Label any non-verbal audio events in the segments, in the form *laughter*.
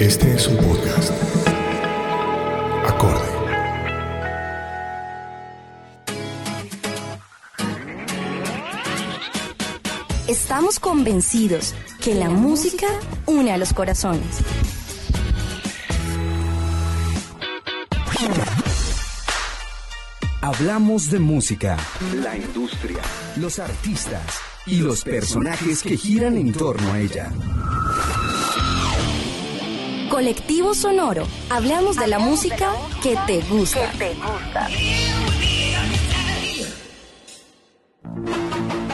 Este es un podcast. Acorde. Estamos convencidos que la música une a los corazones. Hablamos de música, la industria, los artistas y los personajes que giran en torno a ella. Colectivo Sonoro. Hablamos de la música que te gusta. Como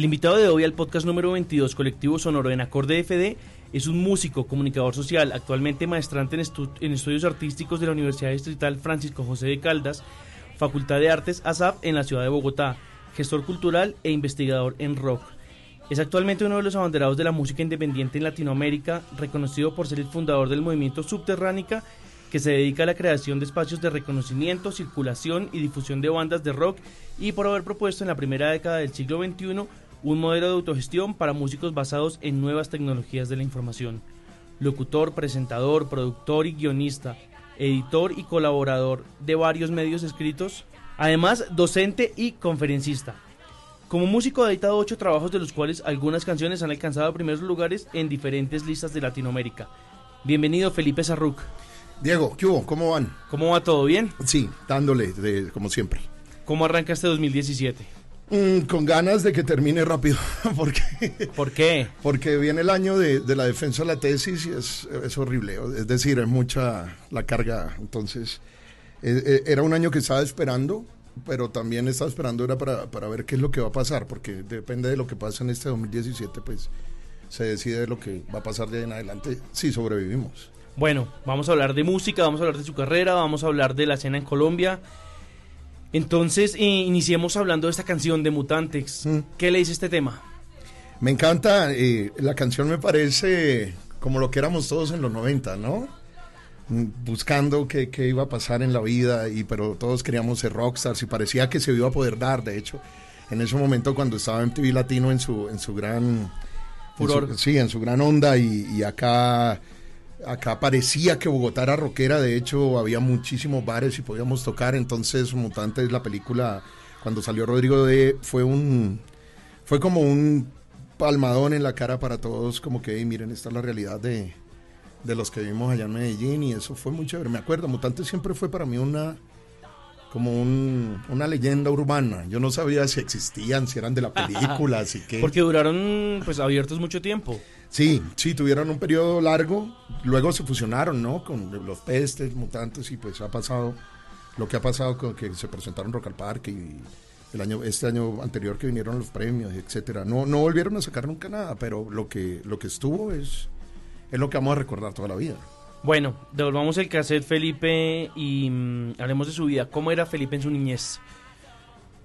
El invitado de hoy al podcast número 22, Colectivo Sonoro en Acorde FD, es un músico, comunicador social, actualmente maestrante en, estu- en estudios artísticos de la Universidad Distrital Francisco José de Caldas, Facultad de Artes ASAP en la ciudad de Bogotá, gestor cultural e investigador en rock. Es actualmente uno de los abanderados de la música independiente en Latinoamérica, reconocido por ser el fundador del movimiento Subterránica, que se dedica a la creación de espacios de reconocimiento, circulación y difusión de bandas de rock, y por haber propuesto en la primera década del siglo XXI un modelo de autogestión para músicos basados en nuevas tecnologías de la información. Locutor, presentador, productor y guionista, editor y colaborador de varios medios escritos, además docente y conferencista. Como músico ha editado ocho trabajos de los cuales algunas canciones han alcanzado primeros lugares en diferentes listas de Latinoamérica. Bienvenido Felipe Sarruc. Diego, ¿qué hubo? ¿Cómo van? ¿Cómo va todo bien? Sí, dándole, de- como siempre. ¿Cómo arranca este 2017? Mm, con ganas de que termine rápido, *laughs* porque, ¿Por qué? porque viene el año de, de la defensa de la tesis y es, es horrible. Es decir, es mucha la carga. Entonces, eh, eh, era un año que estaba esperando, pero también estaba esperando era para, para ver qué es lo que va a pasar, porque depende de lo que pase en este 2017, pues se decide lo que va a pasar de ahí en adelante si sobrevivimos. Bueno, vamos a hablar de música, vamos a hablar de su carrera, vamos a hablar de la escena en Colombia. Entonces, eh, iniciemos hablando de esta canción de Mutantex. Mm. ¿Qué le dice este tema? Me encanta, eh, la canción me parece como lo que éramos todos en los 90, ¿no? Mm, Buscando qué, qué iba a pasar en la vida, y, pero todos queríamos ser rockstars y parecía que se iba a poder dar, de hecho, en ese momento cuando estaba en TV Latino en su, en su gran... en Furor. su- sí, en su gran onda y, y acá... Acá parecía que Bogotá era rockera, de hecho había muchísimos bares y podíamos tocar, entonces Mutantes, la película, cuando salió Rodrigo de, fue un, fue como un palmadón en la cara para todos, como que, "Ey, miren, esta es la realidad de, de los que vivimos allá en Medellín y eso fue muy chévere. Me acuerdo, Mutante siempre fue para mí una como un- una leyenda urbana. Yo no sabía si existían, si eran de la película, *laughs* así que... Porque duraron pues abiertos mucho tiempo. Sí, sí, tuvieron un periodo largo, luego se fusionaron, ¿no? Con los pestes, mutantes y pues ha pasado lo que ha pasado con que se presentaron Rock al Parque y el año este año anterior que vinieron los premios, etcétera. No no volvieron a sacar nunca nada, pero lo que lo que estuvo es es lo que vamos a recordar toda la vida. Bueno, devolvamos el cassette Felipe y mm, hablemos de su vida. ¿Cómo era Felipe en su niñez?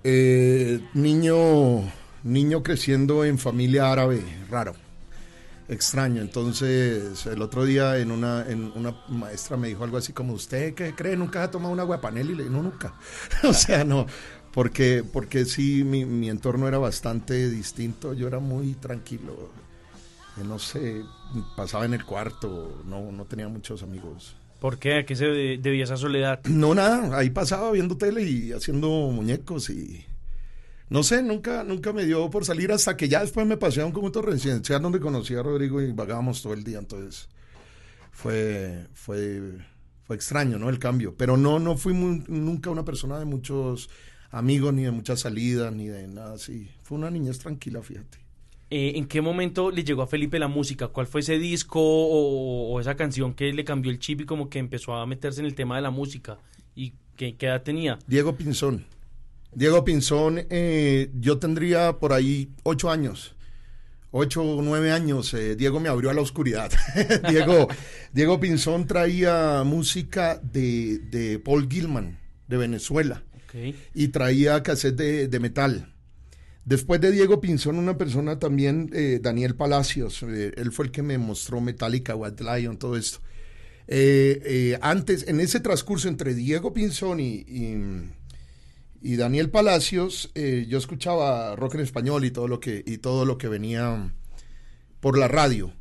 Eh, niño niño creciendo en familia árabe, raro extraño. Entonces, el otro día en una, en una maestra me dijo algo así como, ¿usted qué cree? ¿Nunca ha tomado una guapanel? Y le dije, no, nunca. *laughs* o sea, no, porque, porque sí, mi, mi, entorno era bastante distinto. Yo era muy tranquilo. No sé, pasaba en el cuarto, no, no tenía muchos amigos. ¿Por qué? ¿A qué se debía esa soledad? No, nada, ahí pasaba viendo tele y haciendo muñecos y no sé, nunca, nunca me dio por salir hasta que ya después me pasé a un conjunto residencial donde conocí a Rodrigo y vagábamos todo el día. Entonces fue, fue, fue extraño, ¿no? El cambio. Pero no, no fui nunca una persona de muchos amigos, ni de muchas salidas, ni de nada así. Fue una niñez tranquila, fíjate. Eh, ¿En qué momento le llegó a Felipe la música? ¿Cuál fue ese disco o, o, esa canción que le cambió el chip y como que empezó a meterse en el tema de la música? ¿Y qué, qué edad tenía? Diego Pinzón. Diego Pinzón, eh, yo tendría por ahí ocho años. Ocho o nueve años, eh, Diego me abrió a la oscuridad. *laughs* Diego, Diego Pinzón traía música de, de Paul Gilman, de Venezuela, y traía cassette de, de, metal. Después de Diego Pinzón, una persona también, eh, Daniel Palacios, eh, él fue el que me mostró Metallica, White Lion, todo esto. Eh, antes, en ese transcurso entre Diego Pinzón y, y y Daniel Palacios, eh, yo escuchaba rock en español y todo lo que, y todo lo que venía por la radio.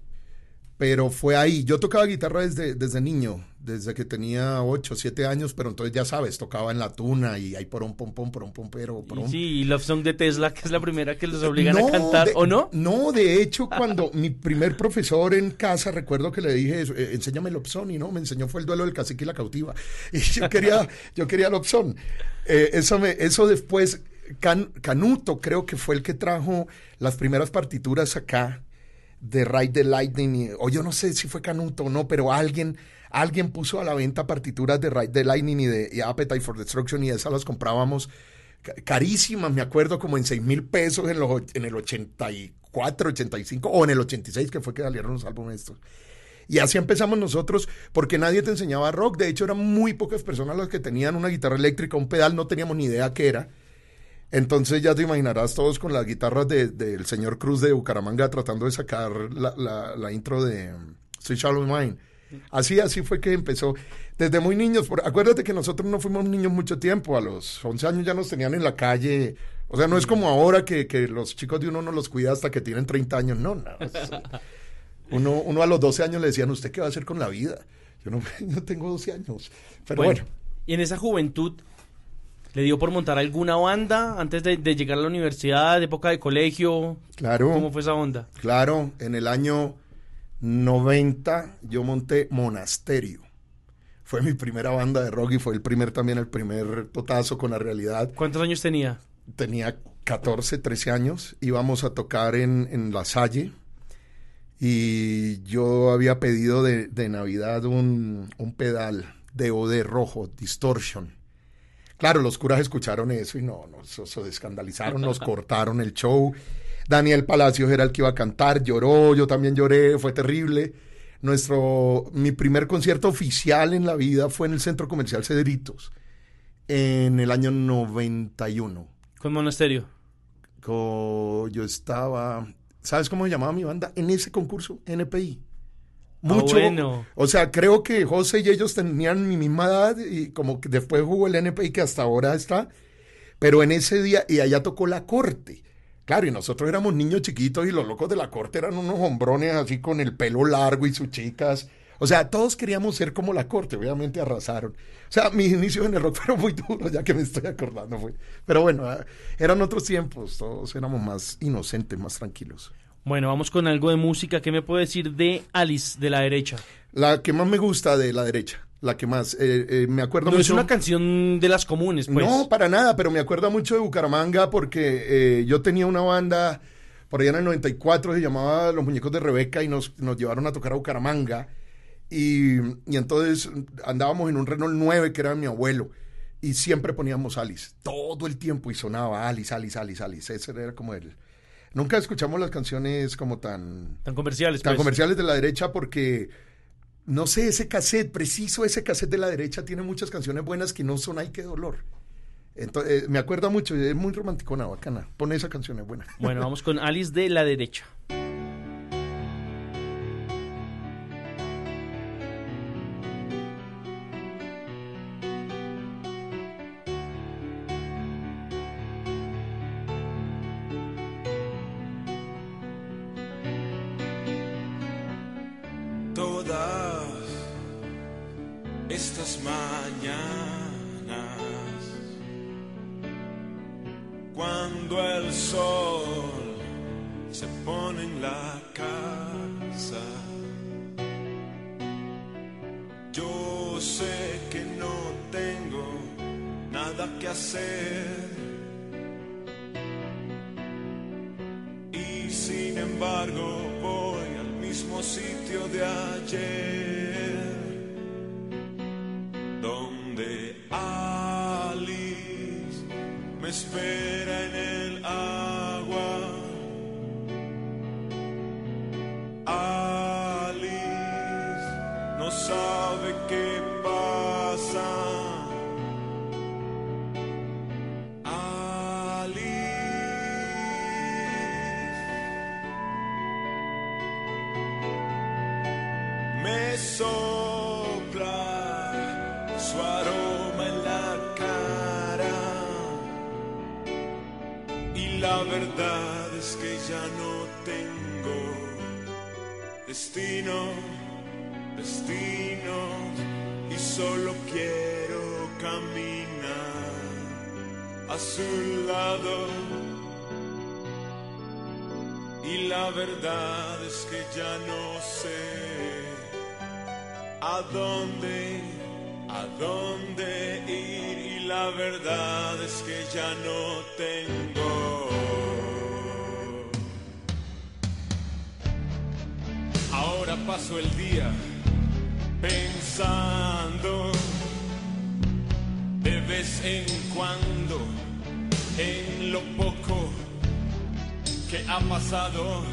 Pero fue ahí. Yo tocaba guitarra desde, desde niño, desde que tenía 8, 7 años, pero entonces ya sabes, tocaba en la tuna y ahí por un pom pom, por un pompero. Por un... Sí, y Love Song de Tesla, que es la primera que los obligan a cantar, ¿o no? No, de hecho, *laughs* cuando mi primer profesor en casa, recuerdo que le dije, eh, enséñame Love Song, y no, me enseñó fue el duelo del cacique y la cautiva. *laughs* Y yo quería, yo quería Love Song. Eh, eso, me, eso después, Canuto creo que fue el que trajo las primeras partituras acá de Ride the Lightning, o yo no sé si fue Canuto o no, pero alguien alguien puso a la venta partituras de Ride the Lightning y de Appetite for Destruction y esas las comprábamos carísimas, me acuerdo, como en 6 mil pesos en, los, en el 84, 85 o en el 86 que fue que salieron los álbumes estos. Y así empezamos nosotros, porque nadie te enseñaba rock. De hecho, eran muy pocas personas las que tenían una guitarra eléctrica, un pedal, no teníamos ni idea qué era. Entonces ya te imaginarás todos con las guitarras del de, señor Cruz de Bucaramanga tratando de sacar la, la, la intro de Sweet Shallow Mine. Así, así fue que empezó. Desde muy niños, por, acuérdate que nosotros no fuimos niños mucho tiempo, a los 11 años ya nos tenían en la calle. O sea, no es como ahora que, que los chicos de uno no los cuida hasta que tienen 30 años, no, no. Uno, uno a los 12 años le decían, ¿usted qué va a hacer con la vida? Yo no, *laughs* yo tengo 12 años. Pero bueno, bueno. Y en esa juventud, ¿le dio por montar alguna banda antes de, de, llegar a la universidad, de época de colegio? Claro. ¿Cómo fue esa onda? Claro, en el año 90 yo monté Monasterio. Fue mi primera banda de rock y fue el primer también el primer totazo con la realidad. ¿Cuántos años tenía? Tenía 14, 13 años. Íbamos a tocar en, en La Salle y yo había pedido de, de Navidad un, un, pedal de OD rojo, Distortion. Claro, los curas escucharon eso y no, no se, se escandalizaron, nos *laughs* cortaron el show. Daniel Palacios era el que iba a cantar, lloró, yo también lloré, fue terrible. Nuestro, mi primer concierto oficial en la vida fue en el Centro Comercial Cedritos, en el año 91. ¿Con Monasterio? Con, yo estaba, ¿sabes cómo se llamaba mi banda? En ese concurso, NPI. Mucho. Ah, bueno. O sea, creo que José y ellos tenían mi misma edad y como que después jugó el NPI que hasta ahora está. Pero en ese día, y allá tocó la corte. Claro, y nosotros éramos niños chiquitos y los locos de la corte eran unos hombrones así con el pelo largo y sus chicas. O sea, todos queríamos ser como la corte, obviamente arrasaron. O sea, mis inicios en el rock *laughs* fueron muy duros, ya que me estoy acordando. Fue. Pero bueno, eran otros tiempos, todos éramos más inocentes, más tranquilos. Bueno, vamos con algo de música. ¿Qué me puede decir de Alice de la derecha? La que más me gusta de la derecha la que más. Eh, eh, me acuerdo no mucho. es una canción de las comunes, pues. No, para nada, pero me acuerdo mucho de Bucaramanga porque eh, yo tenía una banda por allá en el 94 se llamaba Los Muñecos de Rebeca y nos, nos llevaron a tocar a Bucaramanga. Y, y entonces andábamos en un Renault 9 que era de mi abuelo. Y siempre poníamos Alice, todo el tiempo, y sonaba Alice, Alice, Alice, Alice. Ese era como el... Nunca escuchamos las canciones como tan... Tan comerciales. Tan pues. comerciales de la derecha porque, no sé, ese cassette, preciso ese cassette de la derecha tiene muchas canciones buenas que no son Ay, qué dolor. Entonces, eh, me acuerda mucho, es muy romanticona, bacana. Pone esa canción, es buena. Bueno, vamos con Alice de la derecha. Destino, destino y solo quiero caminar a su lado y la verdad es que ya no sé a dónde, a dónde ir y la verdad es que ya no tengo. Ahora paso el día pensando de vez en cuando en lo poco que ha pasado.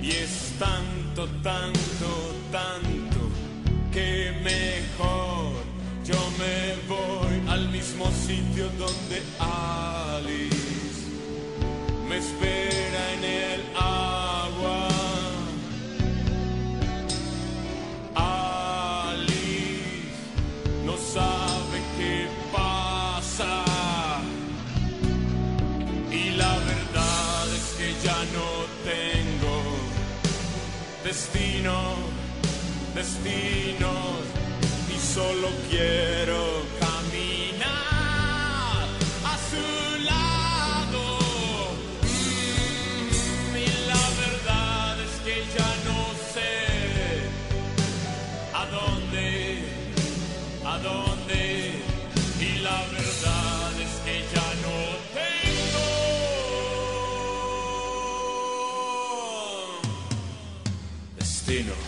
Y es tanto, tanto, tanto que mejor yo me voy al mismo sitio donde Alice me espera en el sabe qué pasa. Y la verdad es que ya no tengo destino, destino, y solo quiero caminar a su destino.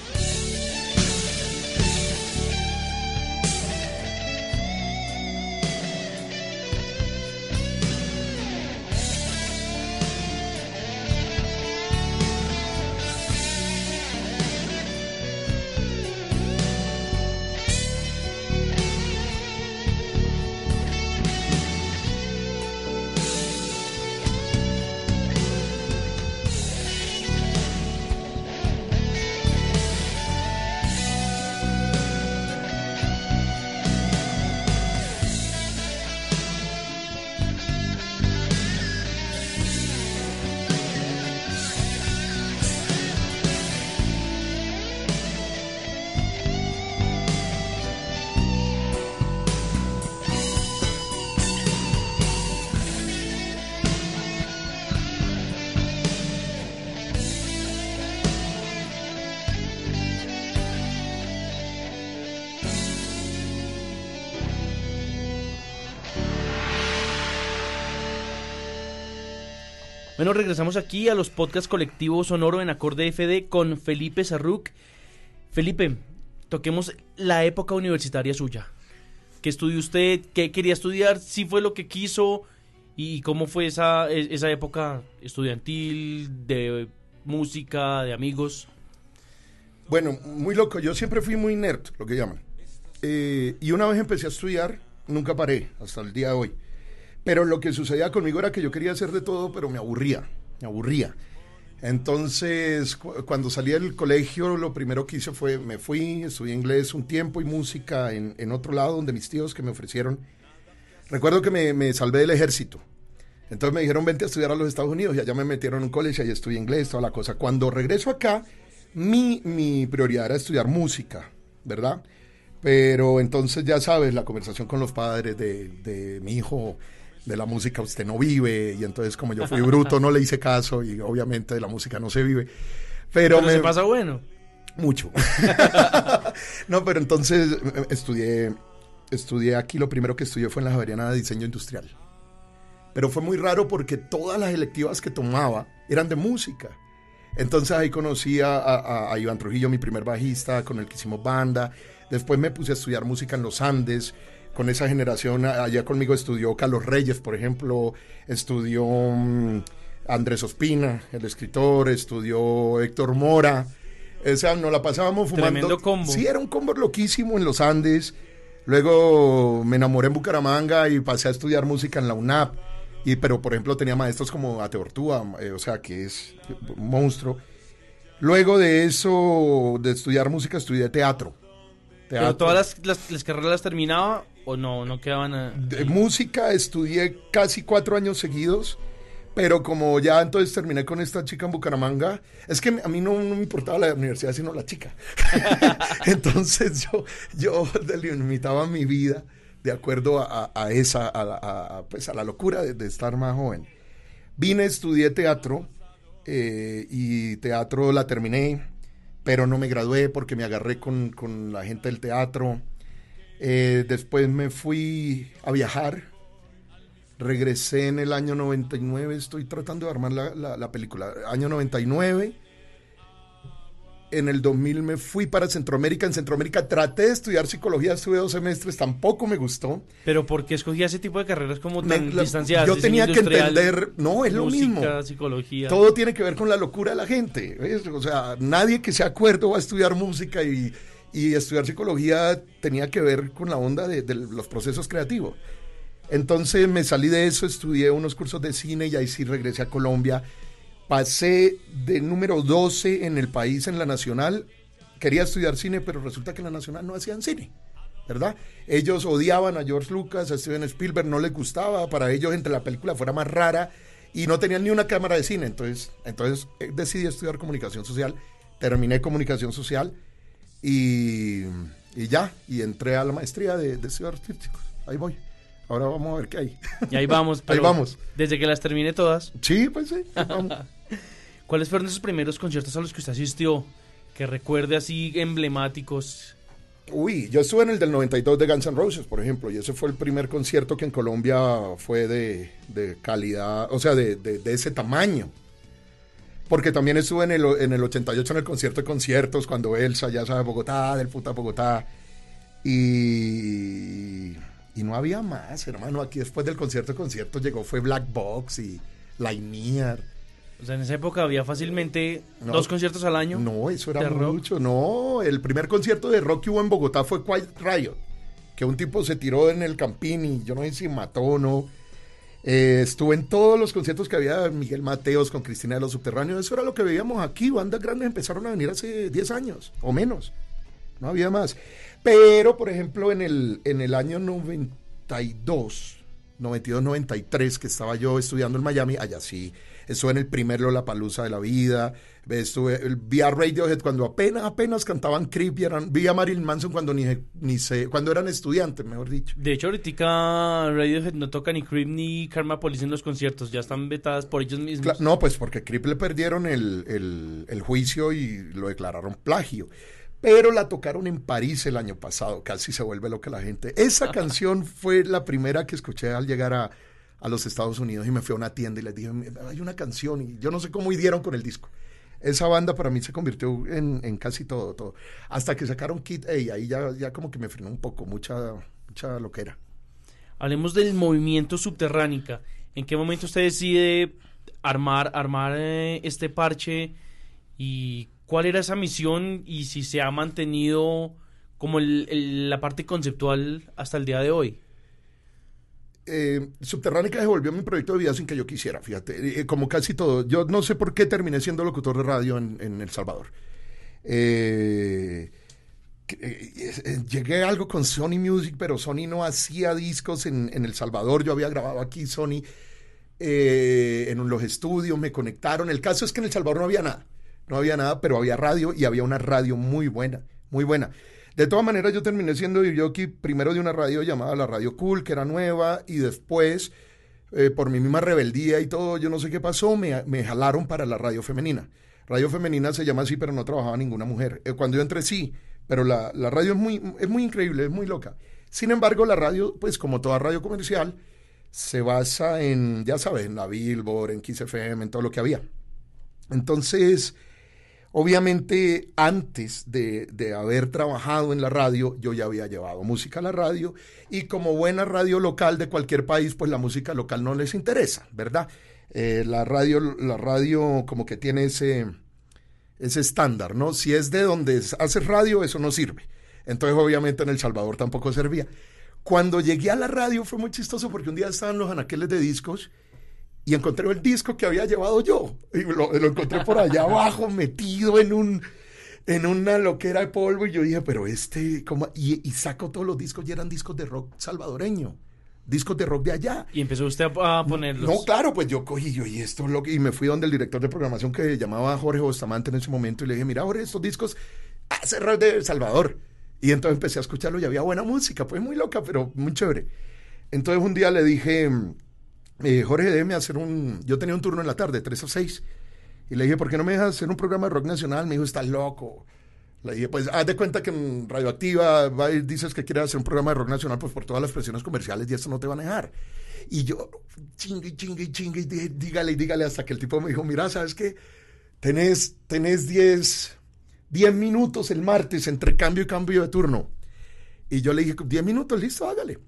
Bueno, regresamos aquí a los podcasts colectivos Sonoro en Acorde FD con Felipe Sarruc. Felipe, toquemos la época universitaria suya. ¿Qué estudió usted? ¿Qué quería estudiar? ¿Si fue lo que quiso? ¿Y cómo fue esa, e- esa época estudiantil, de música, de amigos? Bueno, muy loco. Yo siempre fui muy nerd, lo que llaman. Eh, y una vez empecé a estudiar, nunca paré, hasta el día de hoy. Pero lo que sucedía conmigo era que yo quería hacer de todo, pero me aburría, me aburría. Entonces, cu- cuando salí del colegio, lo primero que hice fue, me fui, estudié inglés un tiempo y música en, en otro lado, donde mis tíos que me ofrecieron. Recuerdo que me, me salvé del ejército. Entonces me dijeron, vente a estudiar a los Estados Unidos. Y allá me metieron en un colegio y ahí estudié inglés, toda la cosa. Cuando regreso acá, mi, mi prioridad era estudiar música, ¿verdad? Pero entonces ya sabes, la conversación con los padres de, de mi hijo, de la música usted no vive. Y entonces como yo fui bruto, no le hice caso y obviamente de la música no se vive. Pero, Pero me se pasa bueno. mucho. *laughs* no, pero entonces eh, estudié, estudié aquí, lo primero que estudié fue en la Javeriana de Diseño Industrial. Pero fue muy raro porque todas las electivas que tomaba eran de música. Entonces ahí conocí a, a- a Iván Trujillo, mi primer bajista, con el que hicimos banda. Después me puse a estudiar música en los Andes. Con esa generación, allá conmigo estudió Carlos Reyes, por ejemplo, estudió mm, Andrés Ospina, el escritor, estudió Héctor Mora. O sea, nos la pasábamos fumando. Tremendo combo. Sí, era un combo loquísimo en los Andes. Luego me enamoré en Bucaramanga y pasé a estudiar música en la UNAP. Y, pero, por ejemplo, tenía maestros como Ate Ortúa, eh, o sea, que es un monstruo. Luego de eso, de estudiar música, estudié teatro. ¿Pero Teatro. todas las, las, las carreras las terminaba o no? ¿No quedaban a- De música estudié casi cuatro años seguidos, pero como ya entonces terminé con esta chica en Bucaramanga, es que a mí no, no me importaba la universidad, sino la chica. *laughs* entonces yo, yo delimitaba mi vida de acuerdo a, a- a esa, a, pues a la locura de, de estar más joven. Vine, estudié teatro eh, y teatro la terminé, pero no me gradué porque me agarré con, con la gente del teatro. Eh, después me fui a viajar. Regresé en el año 99. Estoy tratando de armar la, la- la película. Año 99. En el 2000 me fui para Centroamérica. En Centroamérica traté de estudiar psicología. Estuve dos semestres. Tampoco me gustó. Pero ¿por qué escogía ese tipo de carreras como Me- tan la- distanciadas? yo tenía que entender- no, es lo mismo. psicología. Todo tiene que ver con la locura de la gente. ¿ves? O sea, nadie que sea acuerdo va a estudiar música y, y estudiar psicología tenía que ver con la onda de, los procesos creativos. Entonces me salí de eso, estudié unos cursos de cine y ahí sí regresé a Colombia. Pasé de número 12 en el país en la nacional. Quería estudiar cine, pero resulta que en la nacional no hacían cine. ¿verdad? Ellos odiaban a George Lucas, a Steven Spielberg, no les gustaba, para ellos entre la película fuera más rara y no tenían ni una cámara de cine, entonces, entonces eh, decidí estudiar comunicación social, terminé comunicación social y, y ya, y entré a la maestría de, de artísticos, ahí voy, ahora vamos a ver qué hay. Y ahí vamos. *laughs* Ahí pero vamos. Desde que las termine todas, Sí, pues sí, ahí vamos. *laughs* ¿cuáles fueron esos primeros conciertos a los que usted asistió? Que recuerde así emblemáticos. Uy, yo estuve en el del 92 de Guns N' Roses, por ejemplo, y ese fue el primer concierto que en Colombia fue de, de calidad, o sea, de, de- de ese tamaño. Porque también estuve en el, en el 88 en el concierto de conciertos, cuando Elsa ya sabe Bogotá, del puta Bogotá. Y, y no había más, hermano. Aquí después del concierto de conciertos llegó, fue Black Box y Linier. O sea, en esa época había fácilmente No. dos conciertos al año. No, eso era rock. mucho. No, el primer concierto de rock que hubo en Bogotá fue Quiet Riot, que un tipo se tiró en el campín y yo no sé si mató o no. Eh, estuve en todos los conciertos que había Miguel Mateos con Cristina de los Subterráneos. Eso era lo que veíamos aquí. Bandas grandes empezaron a venir hace 10 años o menos. No había más. Pero, por ejemplo, en el, en el año 92, 92, 93, que estaba yo estudiando en Miami, allá sí, estuve en el primer Lollapalooza de la vida, estuve, vi a Radiohead cuando apenas, apenas cantaban Creep, y eran, vi a Marilyn Manson cuando ni, ni sé, cuando eran estudiantes, mejor dicho. De hecho, ahorita Radiohead no toca ni Creep ni Karma Police en los conciertos. Ya están vetadas por ellos mismos. Cla- No, pues porque Creep le perdieron el, el- el juicio y lo declararon plagio. Pero la tocaron en París el año pasado, casi se vuelve loca la gente. Esa *laughs* canción fue la primera que escuché al llegar a, a los Estados Unidos y me fui a una tienda y les dije, hay una canción y yo no sé cómo dieron con el disco. Esa banda para mí se convirtió en, casi todo, todo. Hasta que sacaron Kid A, ahí ya, ya como que me frenó un poco, mucha, mucha loquera. Hablemos del movimiento subterránica. ¿En qué momento usted decide armar, armar eh, este parche y cuál era esa misión y si se ha mantenido como la parte conceptual hasta el día de hoy? Eh, Subterránica se volvió mi proyecto de vida sin que yo quisiera, fíjate, eh, como casi todo. Yo no sé por qué terminé siendo locutor de radio en, El Salvador. Eh, eh, eh, llegué a algo con Sony Music, pero Sony no hacía discos en, en El Salvador. Yo había grabado aquí Sony eh, en los estudios, me conectaron. El caso es que en El Salvador no había nada. No había nada, pero había radio y había una radio muy buena, muy buena. De todas maneras, yo terminé siendo jockey primero de una radio llamada la Radio Cool, que era nueva, y después, eh, por mi misma rebeldía y todo, yo no sé qué pasó, me, me jalaron para la radio femenina. Radio femenina se llama así, pero no trabajaba ninguna mujer. Eh, cuando yo entré, sí, pero la, la radio es muy, es muy increíble, es muy loca. Sin embargo, la radio, pues como toda radio comercial, se basa en, ya sabes, en la Billboard, en Kiss FM, en todo lo que había. Entonces, obviamente, antes de, de haber trabajado en la radio, yo ya había llevado música a la radio y como buena radio local de cualquier país, pues la música local no les interesa, ¿verdad? Eh, la radio, la radio como que tiene ese, ese estándar, ¿no? Si es de donde haces radio, eso no sirve. Entonces, obviamente, en El Salvador tampoco servía. Cuando llegué a la radio fue muy chistoso porque un día estaban los anaqueles de discos y encontré el disco que había llevado yo. Y lo, lo encontré por allá *laughs* abajo, metido en un en una loquera de polvo. Y yo dije, pero este, ¿cómo? Y, y saco todos los discos y eran discos de rock salvadoreño. Discos de rock de allá. Y empezó usted a, ponerlos. No, claro, pues yo cogí yo y esto lo que- y me fui donde el director de programación que llamaba Jorge Bustamante en ese momento y le dije, mira, Jorge, estos discos hace rock de El Salvador. Y entonces empecé a escucharlo y había buena música, pues muy loca, pero muy chévere. Entonces un día le dije, eh, Jorge, déjeme hacer un... Yo tenía un turno en la tarde, 3 a 6. Y le dije, ¿por qué no me dejas hacer un programa de rock nacional? Me dijo, estás loco. Le dije, pues haz de cuenta que en Radioactiva va y dices que quieres hacer un programa de rock nacional, pues por todas las presiones comerciales y esto no te van a dejar. Y yo, chingue, chingue, chingue, y dije, dígale, dígale, hasta que el tipo me dijo, mira, ¿sabes qué? Tenés, tenés 10, 10 minutos el martes entre cambio y cambio de turno. Y yo le dije, 10 minutos, listo, hágale.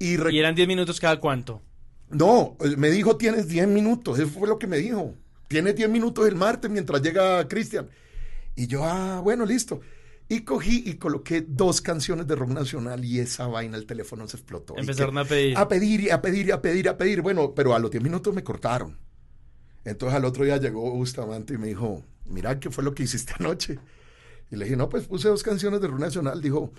Y, ¿Y eran 10 minutos cada cuánto? No, eh, me dijo tienes 10 minutos, eso fue lo que me dijo. Tienes 10 minutos el martes mientras llega Cristian. Y yo, ah, bueno, listo. Y cogí y coloqué dos canciones de rock nacional y esa vaina, el teléfono se explotó. Empezaron que- a pedir. A pedir y a pedir y a pedir y a pedir. Bueno, pero a los 10 minutos me cortaron. Entonces al otro día llegó Bustamante y me dijo, mira, ¿qué fue lo que hiciste *laughs* anoche? Y le dije, no, pues puse dos canciones de rock nacional. Dijo,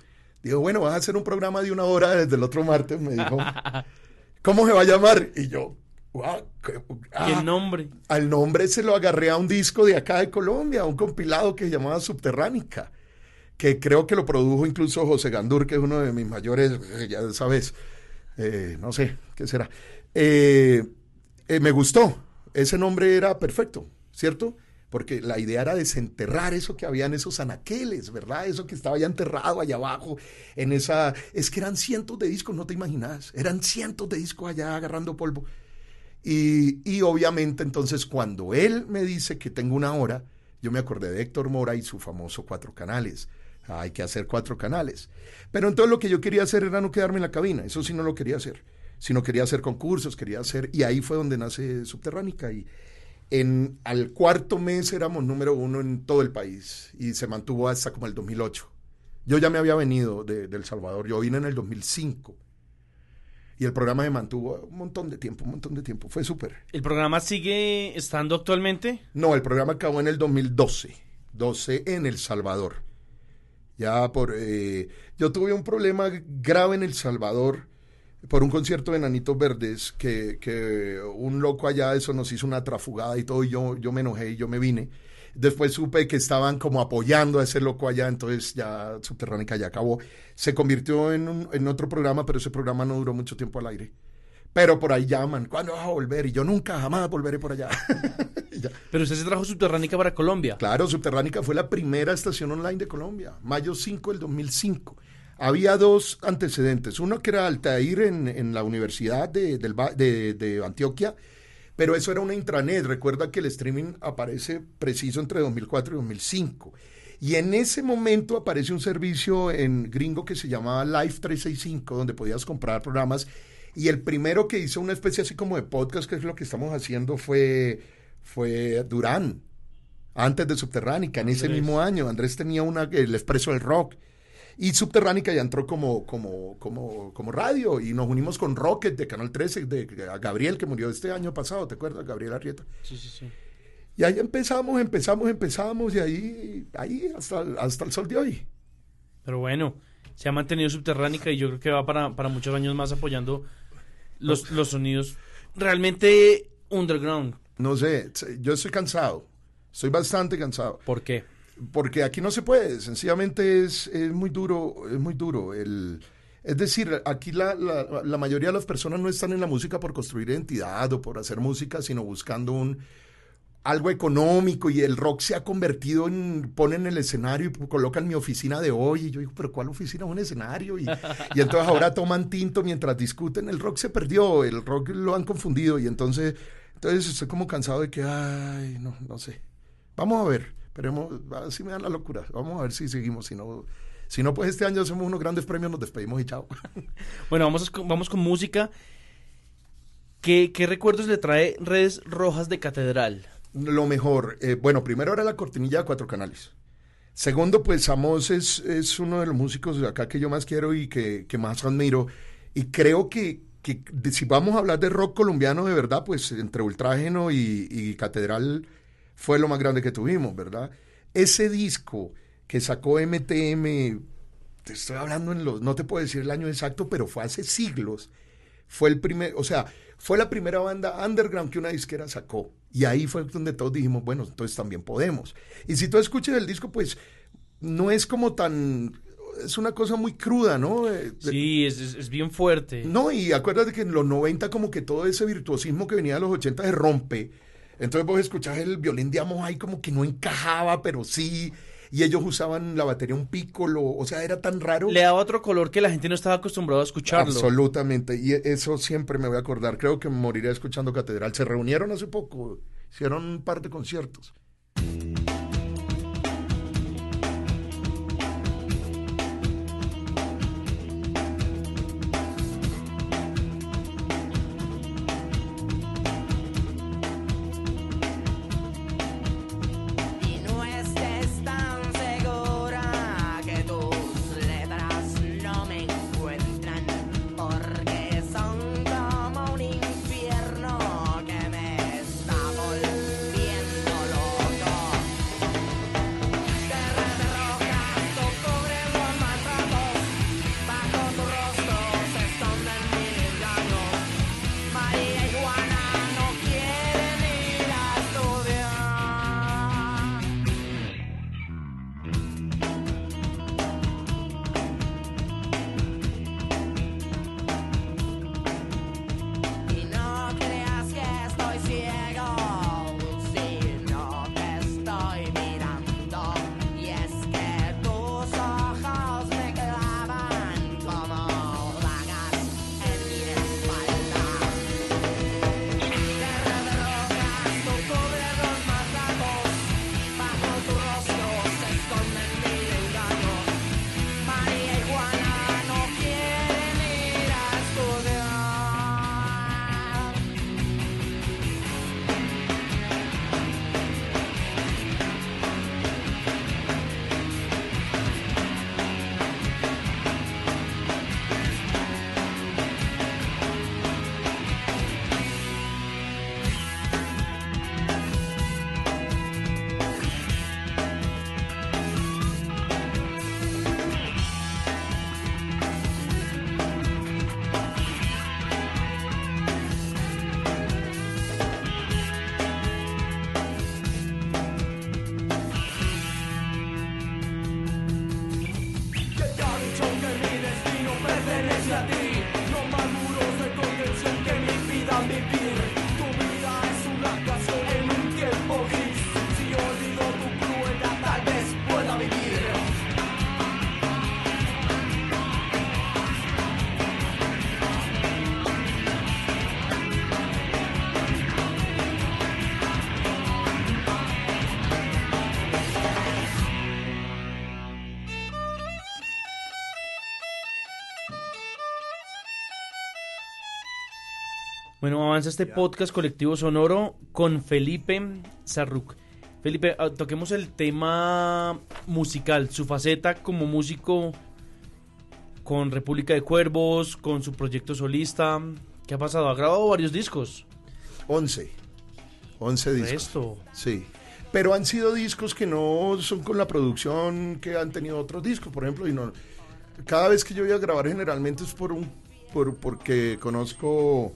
dijo, bueno, vas a hacer un programa de una hora desde el otro martes. Me dijo, *laughs* ¿cómo se va a llamar? Y yo, "Guau, qué- ah". ¿Qué nombre? Al nombre se lo agarré a un disco de acá de Colombia, un compilado que se llamaba Subterránica, que creo que lo produjo incluso José Gandur, que es uno de mis mayores, eh, ya sabes, eh, no sé, ¿qué será? Eh, eh, me gustó, ese nombre era perfecto, ¿cierto? Porque la idea era desenterrar eso que había en esos anaqueles, ¿verdad? Eso que estaba ya enterrado allá abajo, en esa... Es que eran cientos de discos, no te imaginas, eran cientos de discos allá agarrando polvo. Y, y obviamente entonces cuando él me dice que tengo una hora, yo me acordé de Héctor Mora y su famoso cuatro canales. Hay que hacer cuatro canales. Pero entonces lo que yo quería hacer era no quedarme en la cabina, eso sí no lo quería hacer, sino quería hacer concursos, quería hacer, y ahí fue donde nace Subterránica. Y en, al cuarto mes éramos número uno en todo el país y se mantuvo hasta como el 2008. Yo ya me había venido de, de El Salvador, yo vine en el 2005. Y el programa se mantuvo un montón de tiempo, un montón de tiempo. Fue súper. ¿El programa sigue estando actualmente? No, el programa acabó en el 2012. 12 en El Salvador. Ya por... eh, yo tuve un problema grave en El Salvador por un concierto de Nanitos Verdes que, que un loco allá, eso nos hizo una trafugada y todo, y yo, yo me enojé y yo me vine. Después supe que estaban como apoyando a ese loco allá, entonces ya Subterránica ya acabó. Se convirtió en, un- en otro programa, pero ese programa no duró mucho tiempo al aire. Pero por ahí llaman, ¿cuándo vas a volver? Y yo nunca, jamás volveré por allá. *laughs* Pero usted se trajo Subterránica para Colombia. Claro, Subterránica fue la primera estación online de Colombia, mayo 5 del 2005. Había dos antecedentes. Uno que era Altair en, en la Universidad de, del de- de Antioquia, pero eso era una intranet. Recuerda que el streaming aparece preciso entre 2004 y 2005. Y en ese momento aparece un servicio en gringo que se llamaba Live 365, donde podías comprar programas. Y el primero que hizo una especie así como de podcast, que es lo que estamos haciendo, fue, fue Durán, antes de Subterránica, en ese mismo año. Andrés tenía una, el Expreso del Rock. Y Subterránica ya entró como, como, como, como radio y nos unimos con Rocket de Canal 13, de, de- a Gabriel que murió este año pasado, ¿te acuerdas? Gabriel Arrieta. Sí, sí, sí. Y ahí empezamos, empezamos, empezamos y ahí, ahí hasta, hasta el sol de hoy. Pero bueno, se ha mantenido subterránica y yo creo que va para, para muchos años más apoyando los, los sonidos realmente underground. No sé, yo estoy cansado, estoy bastante cansado. ¿Por qué? Porque aquí no se puede, sencillamente es, es muy duro, es muy duro. El, es decir, aquí la, la, la mayoría de las personas no están en la música por construir identidad o por hacer música, sino buscando un algo económico y el rock se ha convertido en, ponen el escenario y colocan mi oficina de hoy y yo digo, pero ¿cuál oficina? Un escenario y, y entonces ahora toman tinto mientras discuten, el rock se perdió, el rock lo han confundido y entonces, entonces estoy como cansado de que, ay, no, no sé, vamos a ver, esperemos, así me da la locura, vamos a ver si seguimos, si no, si no pues este año hacemos unos grandes premios, nos despedimos y chao. *laughs* Bueno, vamos, vamos con música. ¿Qué, ¿Qué recuerdos le trae Redes Rojas de Catedral? Lo mejor, eh, bueno, primero era la cortinilla de cuatro canales. Segundo, pues Amos es, es uno de los músicos de acá que yo más quiero y que, que más admiro. Y creo que, que si vamos a hablar de rock colombiano de verdad, pues entre Ultrágeno y, y Catedral fue lo más grande que tuvimos, ¿verdad? Ese disco que sacó MTM, te estoy hablando en los, no te puedo decir el año exacto, pero fue hace siglos fue el primer, o sea, fue la primera banda underground que una disquera sacó. Y ahí fue donde todos dijimos, bueno, entonces también podemos. Y si tú escuchas el disco, pues no es como tan, es una cosa muy cruda, ¿no? Eh, Sí, es, es- es bien fuerte. no, y acuérdate que en los 90 como que todo ese virtuosismo que venía de los 80 se rompe. Entonces vos escuchás el violín de Amos ahí como que no encajaba, pero sí. Y ellos usaban la batería un pícolo, o sea, era tan raro. Le daba otro color que la gente no estaba acostumbrada a escucharlo. Absolutamente, y e- eso siempre me voy a acordar. Creo que moriré escuchando Catedral. Se reunieron hace poco, hicieron un par de conciertos. Avanza este podcast colectivo sonoro con Felipe Sarruc. Felipe, ah, toquemos el tema musical, su faceta como músico con República de Cuervos, con su proyecto solista. ¿Qué ha pasado? Ha grabado varios discos. 11. 11 discos. Esto. Sí. Pero han sido discos que no son con la producción que han tenido otros discos, por ejemplo, y no cada vez que yo voy a grabar generalmente es por un por, porque conozco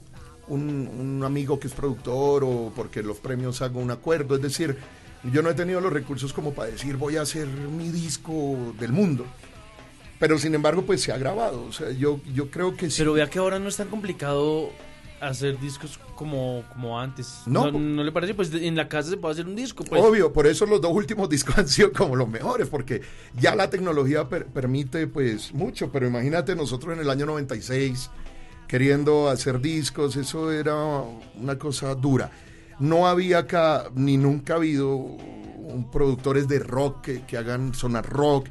un, un amigo que es productor o porque los premios hago un acuerdo, es decir, yo no he tenido los recursos como para decir voy a hacer mi disco del mundo. Pero sin embargo, pues se ha grabado. O sea, yo, yo creo que sí. Pero vea que ahora no es tan complicado hacer discos como, como antes. No. no. ¿no le parece? Pues en la casa se puede hacer un disco. Pues. Obvio, por eso los dos últimos *laughs* discos han sido como los mejores, porque ya la tecnología per- permite pues mucho, pero imagínate nosotros en el año 96 queriendo hacer discos, eso era una cosa dura. No había acá, ni nunca ha habido productores de rock que, que hagan sonar rock.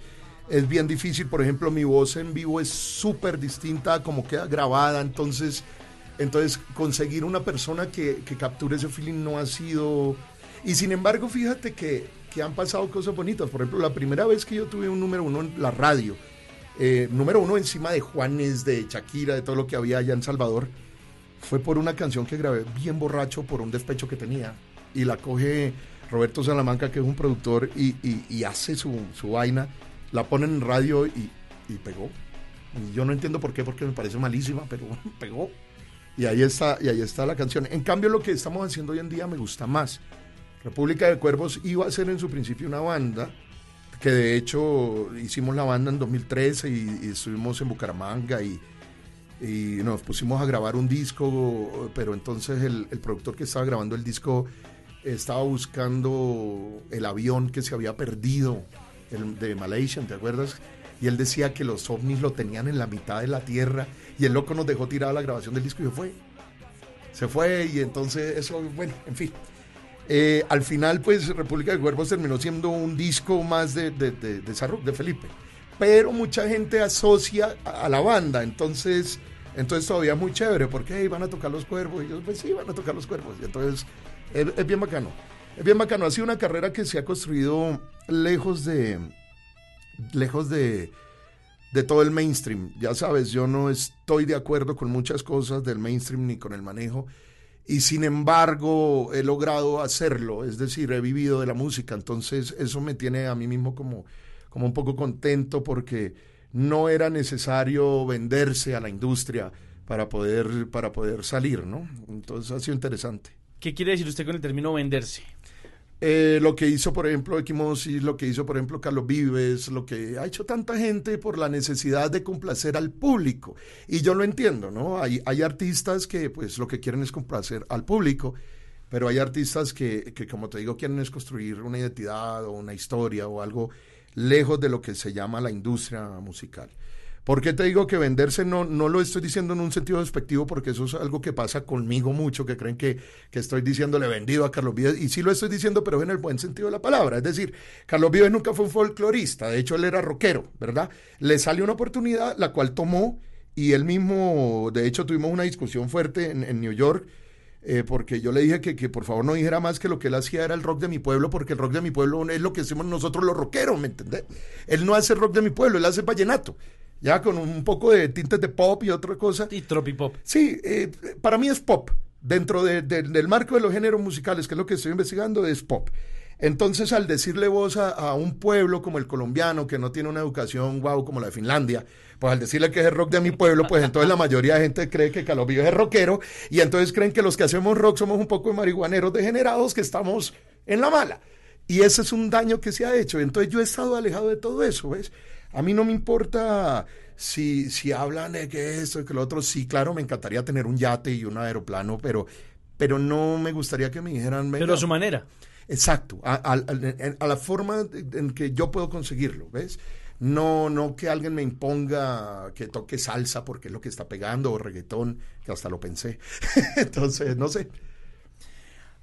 Es bien difícil, por ejemplo, mi voz en vivo es súper distinta a como queda grabada, entonces, entonces conseguir una persona que, que capture ese feeling no ha sido... Y sin embargo, fíjate que, que han pasado cosas bonitas. Por ejemplo, la primera vez que yo tuve un número uno en la radio, eh, número uno encima de Juanes, de Shakira, de todo lo que había allá en Salvador, fue por una canción que grabé bien borracho por un despecho que tenía. Y la coge Roberto Salamanca, que es un productor, y, y- y hace su, su vaina, la ponen en radio y, y pegó. Yo no entiendo por qué, porque me parece malísima, pero *laughs* pegó. Y ahí está, y ahí está la canción. En cambio, lo que estamos haciendo hoy en día me gusta más. República de Cuervos iba a ser en su principio una banda, que de hecho hicimos la banda en 2013 y, estuvimos en Bucaramanga y, nos pusimos a grabar un disco, pero entonces el, el productor que estaba grabando el disco estaba buscando el avión que se había perdido el de Malaysia, ¿te acuerdas? Y él decía que los ovnis lo tenían en la mitad de la tierra y el loco nos dejó tirada la grabación del disco y se fue. Se fue y entonces eso, bueno, en fin. Eh, al final, pues República de Cuervos terminó siendo un disco más de, de, de, Felipe. Pero mucha gente asocia a, la banda, entonces, entonces todavía muy chévere, porque "Hey, van a tocar los cuervos. Y yo, pues sí, van a tocar los cuervos. Entonces es, es bien bacano. Es bien bacano. Ha sido una carrera que se ha construido lejos de. lejos de de todo el mainstream. Ya sabes, yo no estoy de acuerdo con muchas cosas del mainstream ni con el manejo. Y sin embargo, he logrado hacerlo. Es decir, he vivido de la música. Entonces, eso me tiene a mí mismo como, como un poco contento porque no era necesario venderse a la industria para poder, para poder salir, ¿no? Entonces, ha sido interesante. ¿Qué quiere decir usted con el término venderse? Eh, lo que hizo, por ejemplo, Equimosis, lo que hizo, por ejemplo, Carlos Vives, lo que ha hecho tanta gente por la necesidad de complacer al público. Y yo lo entiendo, ¿no? Hay, hay artistas que, pues, lo que quieren es complacer al público, pero hay artistas que, que, como te digo, quieren es construir una identidad o una historia o algo lejos de lo que se llama la industria musical. ¿Por qué te digo que venderse no, no lo estoy diciendo en un sentido despectivo? Porque eso es algo que pasa conmigo mucho, que creen que, que estoy diciéndole vendido a Carlos Vives. Y sí lo estoy diciendo, pero en el buen sentido de la palabra. Es decir, Carlos Vives nunca fue un folclorista. De hecho, él era rockero, ¿verdad? Le salió una oportunidad, la cual tomó. Y él mismo, de hecho, tuvimos una discusión fuerte en, en New York. eh, porque yo le dije que, que por favor no dijera más que lo que él hacía era el rock de mi pueblo, porque el rock de mi pueblo es lo que hacemos nosotros los rockeros, ¿me entendés? Él no hace rock de mi pueblo, él hace vallenato ya con un poco de tintes de pop y otra cosa. Y tropipop. Sí, eh, para mí es pop. Dentro de- de- del marco de los géneros musicales, que es lo que estoy investigando, es pop. Entonces, al decirle voz a, a un pueblo como el colombiano, que no tiene una educación guau como la de Finlandia, pues al decirle que es el rock de mi pueblo, pues entonces la mayoría de gente cree que Carlos Vives es rockero, y entonces creen que los que hacemos rock somos un poco de marihuaneros degenerados que estamos en la mala. Y ese es un daño que se ha hecho. Entonces yo he estado alejado de todo eso, ¿ves? A mí no me importa si, si hablan de que esto y que lo otro. Sí, claro, me encantaría tener un yate y un aeroplano, pero, pero no me gustaría que me dijeran... Pero a su manera. Exacto, a, a- a- a la forma en que yo puedo conseguirlo, ¿ves? No, no que alguien me imponga que toque salsa porque es lo que está pegando o reggaetón, que hasta lo pensé. *laughs* Entonces, no sé.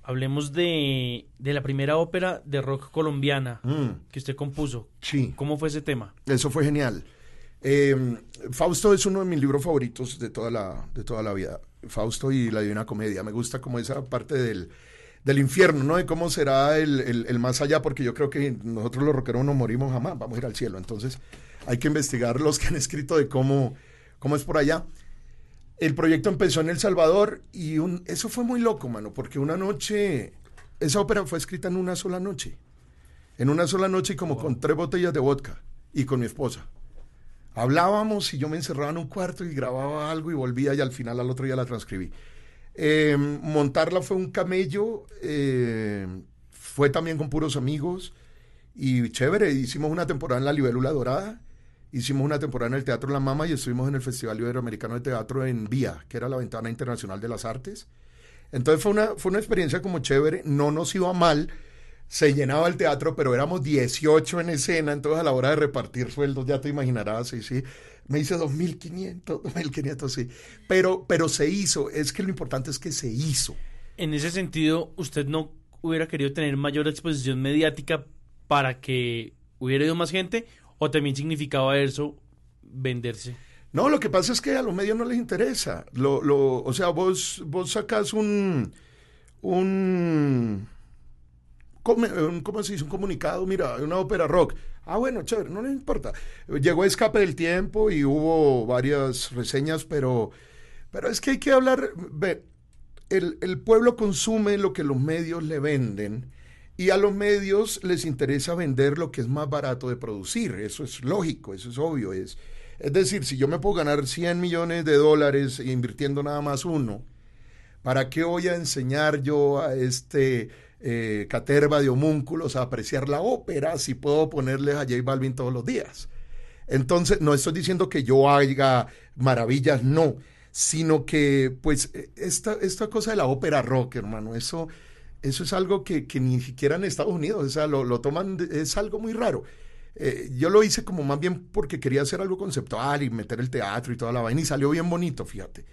Hablemos de, de la primera ópera de rock colombiana Mm. que usted compuso. Sí. ¿Cómo fue ese tema? Eso fue genial. Eh, Fausto es uno de mis libros favoritos de toda la, de toda la vida. Fausto y la Divina Comedia. Me gusta como esa parte del, del infierno, ¿no? De cómo será el, el- el más allá, porque yo creo que nosotros los rockeros no morimos jamás, vamos a ir al cielo. Entonces hay que investigar los que han escrito de cómo, cómo es por allá. El proyecto empezó en El Salvador y un, eso fue muy loco, mano, porque una noche, esa ópera fue escrita en una sola noche. En una sola noche y como con tres botellas de vodka y con mi esposa. Hablábamos y yo me encerraba en un cuarto y grababa algo y volvía y al final al otro día la transcribí. Eh, montarla fue un camello, eh, fue también con puros amigos y chévere. Hicimos una temporada en la Libélula Dorada, hicimos una temporada en el Teatro La Mama y estuvimos en el Festival Iberoamericano de Teatro en Vía, que era la ventana internacional de las artes. Entonces fue una, fue una experiencia como chévere, no nos iba mal, se llenaba el teatro, pero éramos 18 en escena, entonces a la hora de repartir sueldos, ya te imaginarás, sí, sí, me dice 2.500, 2.500, sí, pero, pero se hizo, es que lo importante es que se hizo. En ese sentido, ¿usted no hubiera querido tener mayor exposición mediática para que hubiera ido más gente? ¿O también significaba eso venderse? No, lo que pasa es que a los medios no les interesa. Lo, lo, o sea, vos, vos sacas un, un, un- ¿cómo se dice? Un comunicado, mira, una ópera rock. Ah, bueno, chévere, no les importa. Llegó Escape del Tiempo y hubo varias reseñas, pero, pero es que hay que hablar, ve, el, el pueblo consume lo que los medios le venden y a los medios les interesa vender lo que es más barato de producir. Eso es lógico, eso es obvio. Es, es decir, si yo me puedo ganar 100 millones de dólares invirtiendo nada más uno, ¿para qué voy a enseñar yo a este eh, caterva de homúnculos a apreciar la ópera si puedo ponerles a J Balvin todos los días? Entonces, no estoy diciendo que yo haga maravillas, no, sino que, pues, eh, esta, esta cosa de la ópera rock, hermano, eso, eso es algo que, que ni siquiera en Estados Unidos, o sea, lo, lo toman, de- es algo muy raro. Eh, yo lo hice como más bien porque quería hacer algo conceptual y meter el teatro y toda la vaina y salió bien bonito, fíjate.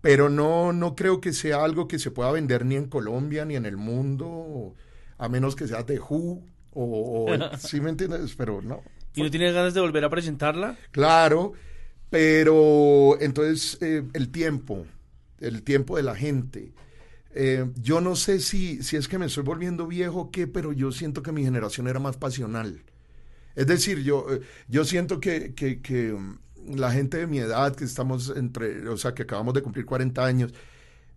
Pero no, no creo que sea algo que se pueda vender ni en Colombia ni en el mundo, a menos que sea de Who o, o *laughs* ¿sí me entiendes? Pero no. ¿Y no tiene ganas de volver a presentarla? Claro, pero entonces eh, el tiempo, el tiempo de la gente. Eh, yo no sé si, si es que me estoy volviendo viejo o qué, pero yo siento que mi generación era más pasional. Es decir, yo, eh, yo siento que, que, que, mm, la gente de mi edad, que estamos entre, o sea, que acabamos de cumplir 40 años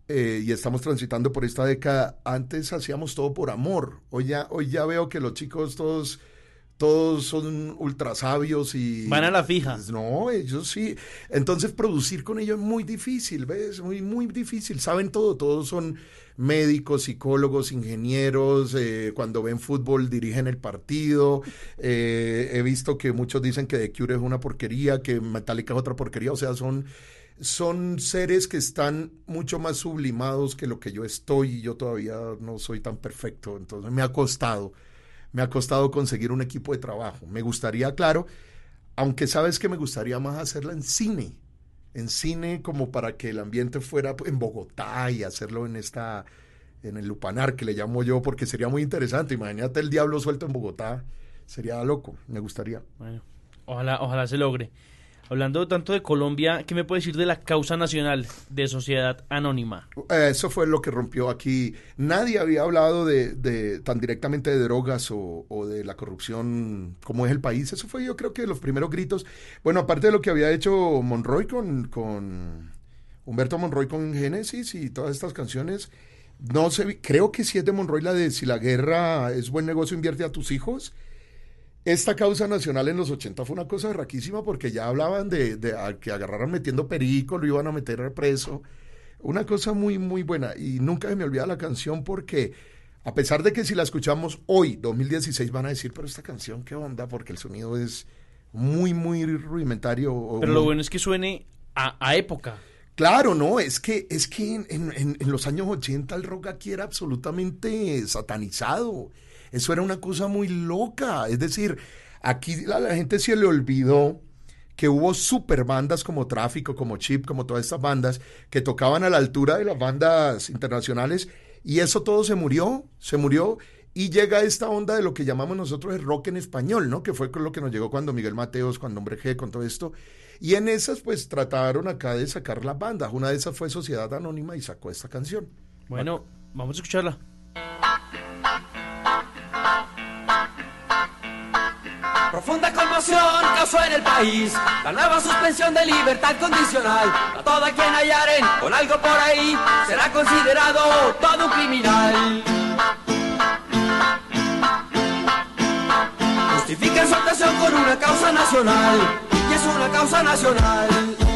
eh, y estamos transitando por esta década, antes hacíamos todo por amor. Hoy ya, hoy ya veo que los chicos todos todos son ultra sabios y... Van a la fija. No, ellos sí. Entonces producir con ellos es muy difícil, ¿ves? Muy, muy difícil. Saben todo, todos son médicos, psicólogos, ingenieros, eh, cuando ven fútbol dirigen el partido. Eh, he visto que muchos dicen que The Cure es una porquería, que Metallica es otra porquería, o sea, son son seres que están mucho más sublimados que lo que yo estoy y yo todavía no soy tan perfecto. Entonces me ha costado, me ha costado conseguir un equipo de trabajo. Me gustaría, claro, aunque sabes que me gustaría más hacerla en cine, en cine como para que el ambiente fuera en Bogotá y hacerlo en esta, en el Lupanar que le llamo yo, porque sería muy interesante. Imagínate el diablo suelto en Bogotá, sería loco, me gustaría. Bueno, ojalá, ojalá se logre. Hablando tanto de Colombia, ¿qué me puede decir de la causa nacional de Sociedad Anónima? Eso fue lo que rompió aquí. Nadie había hablado de, de tan directamente de drogas o, de la corrupción como es el país. Eso fue yo creo que los primeros gritos. Bueno, aparte de lo que había hecho Monroy con, con Humberto Monroy con Génesis y todas estas canciones, no sé, creo que sí es de Monroy la de si la guerra es buen negocio, invierte a tus hijos. Esta causa nacional en los 80 fue una cosa raquísima porque ya hablaban de, de a que agarraran metiendo perico, lo iban a meter preso. Una cosa muy, muy buena. Y nunca se me olvida la canción porque, a pesar de que si la escuchamos hoy, 2016, van a decir, pero esta canción, ¿qué onda? Porque el sonido es muy, muy rudimentario. Pero lo bueno es que suene a, a época. Claro, no, es que, es que en, en- en los años 80 el rock aquí era absolutamente satanizado. Eso era una cosa muy loca. Es decir, aquí a la gente se le olvidó que hubo super bandas como Tráfico, como Chip, como todas estas bandas que tocaban a la altura de las bandas internacionales y eso todo se murió, se murió Y llega esta onda de lo que llamamos nosotros el rock en español, ¿no? Que fue con lo que nos llegó cuando Miguel Mateos, cuando Hombre G, con todo esto. Y en esas, pues trataron acá de sacar las bandas. Una de esas fue Sociedad Anónima y sacó esta canción. Bueno, vamos a escucharla. Profunda conmoción causó en el país la nueva suspensión de libertad condicional. A toda quien hallaren con algo por ahí será considerado todo un criminal. Justifican su actuación con una causa nacional y es una causa nacional.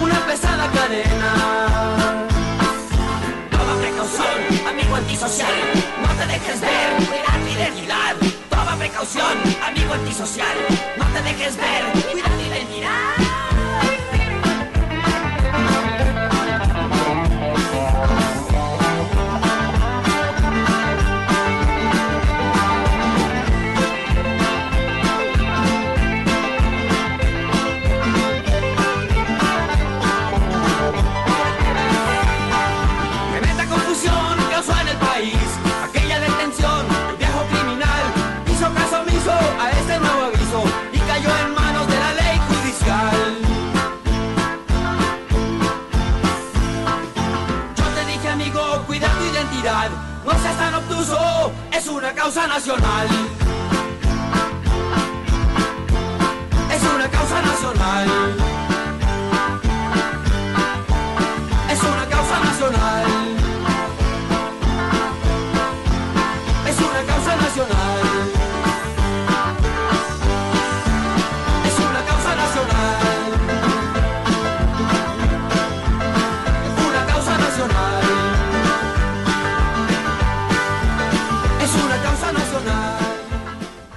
Una pesada cadena. Toma precaución, amigo antisocial, no te dejes ver, cuida tu identidad. Toma precaución, amigo antisocial, no te dejes ver, nacional.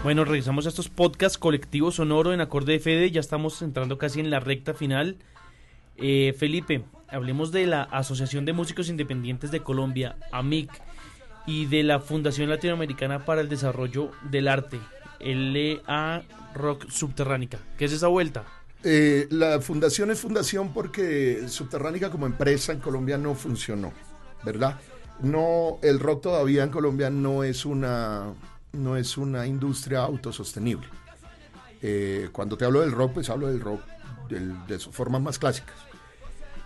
Bueno, regresamos a estos podcasts colectivos sonoro en acorde de Fede. Ya estamos entrando casi en la recta final. Eh, Felipe, hablemos de la Asociación de Músicos Independientes de Colombia, AMIC, y de la Fundación Latinoamericana para el Desarrollo del Arte, LA Rock Subterránica. ¿Qué es esa vuelta? Eh, la fundación es fundación porque Subterránica como empresa en Colombia no funcionó, ¿verdad? No, el rock todavía en Colombia no es una, no es una industria autosostenible. Eh, cuando te hablo del rock, pues hablo del rock de sus formas más clásicas.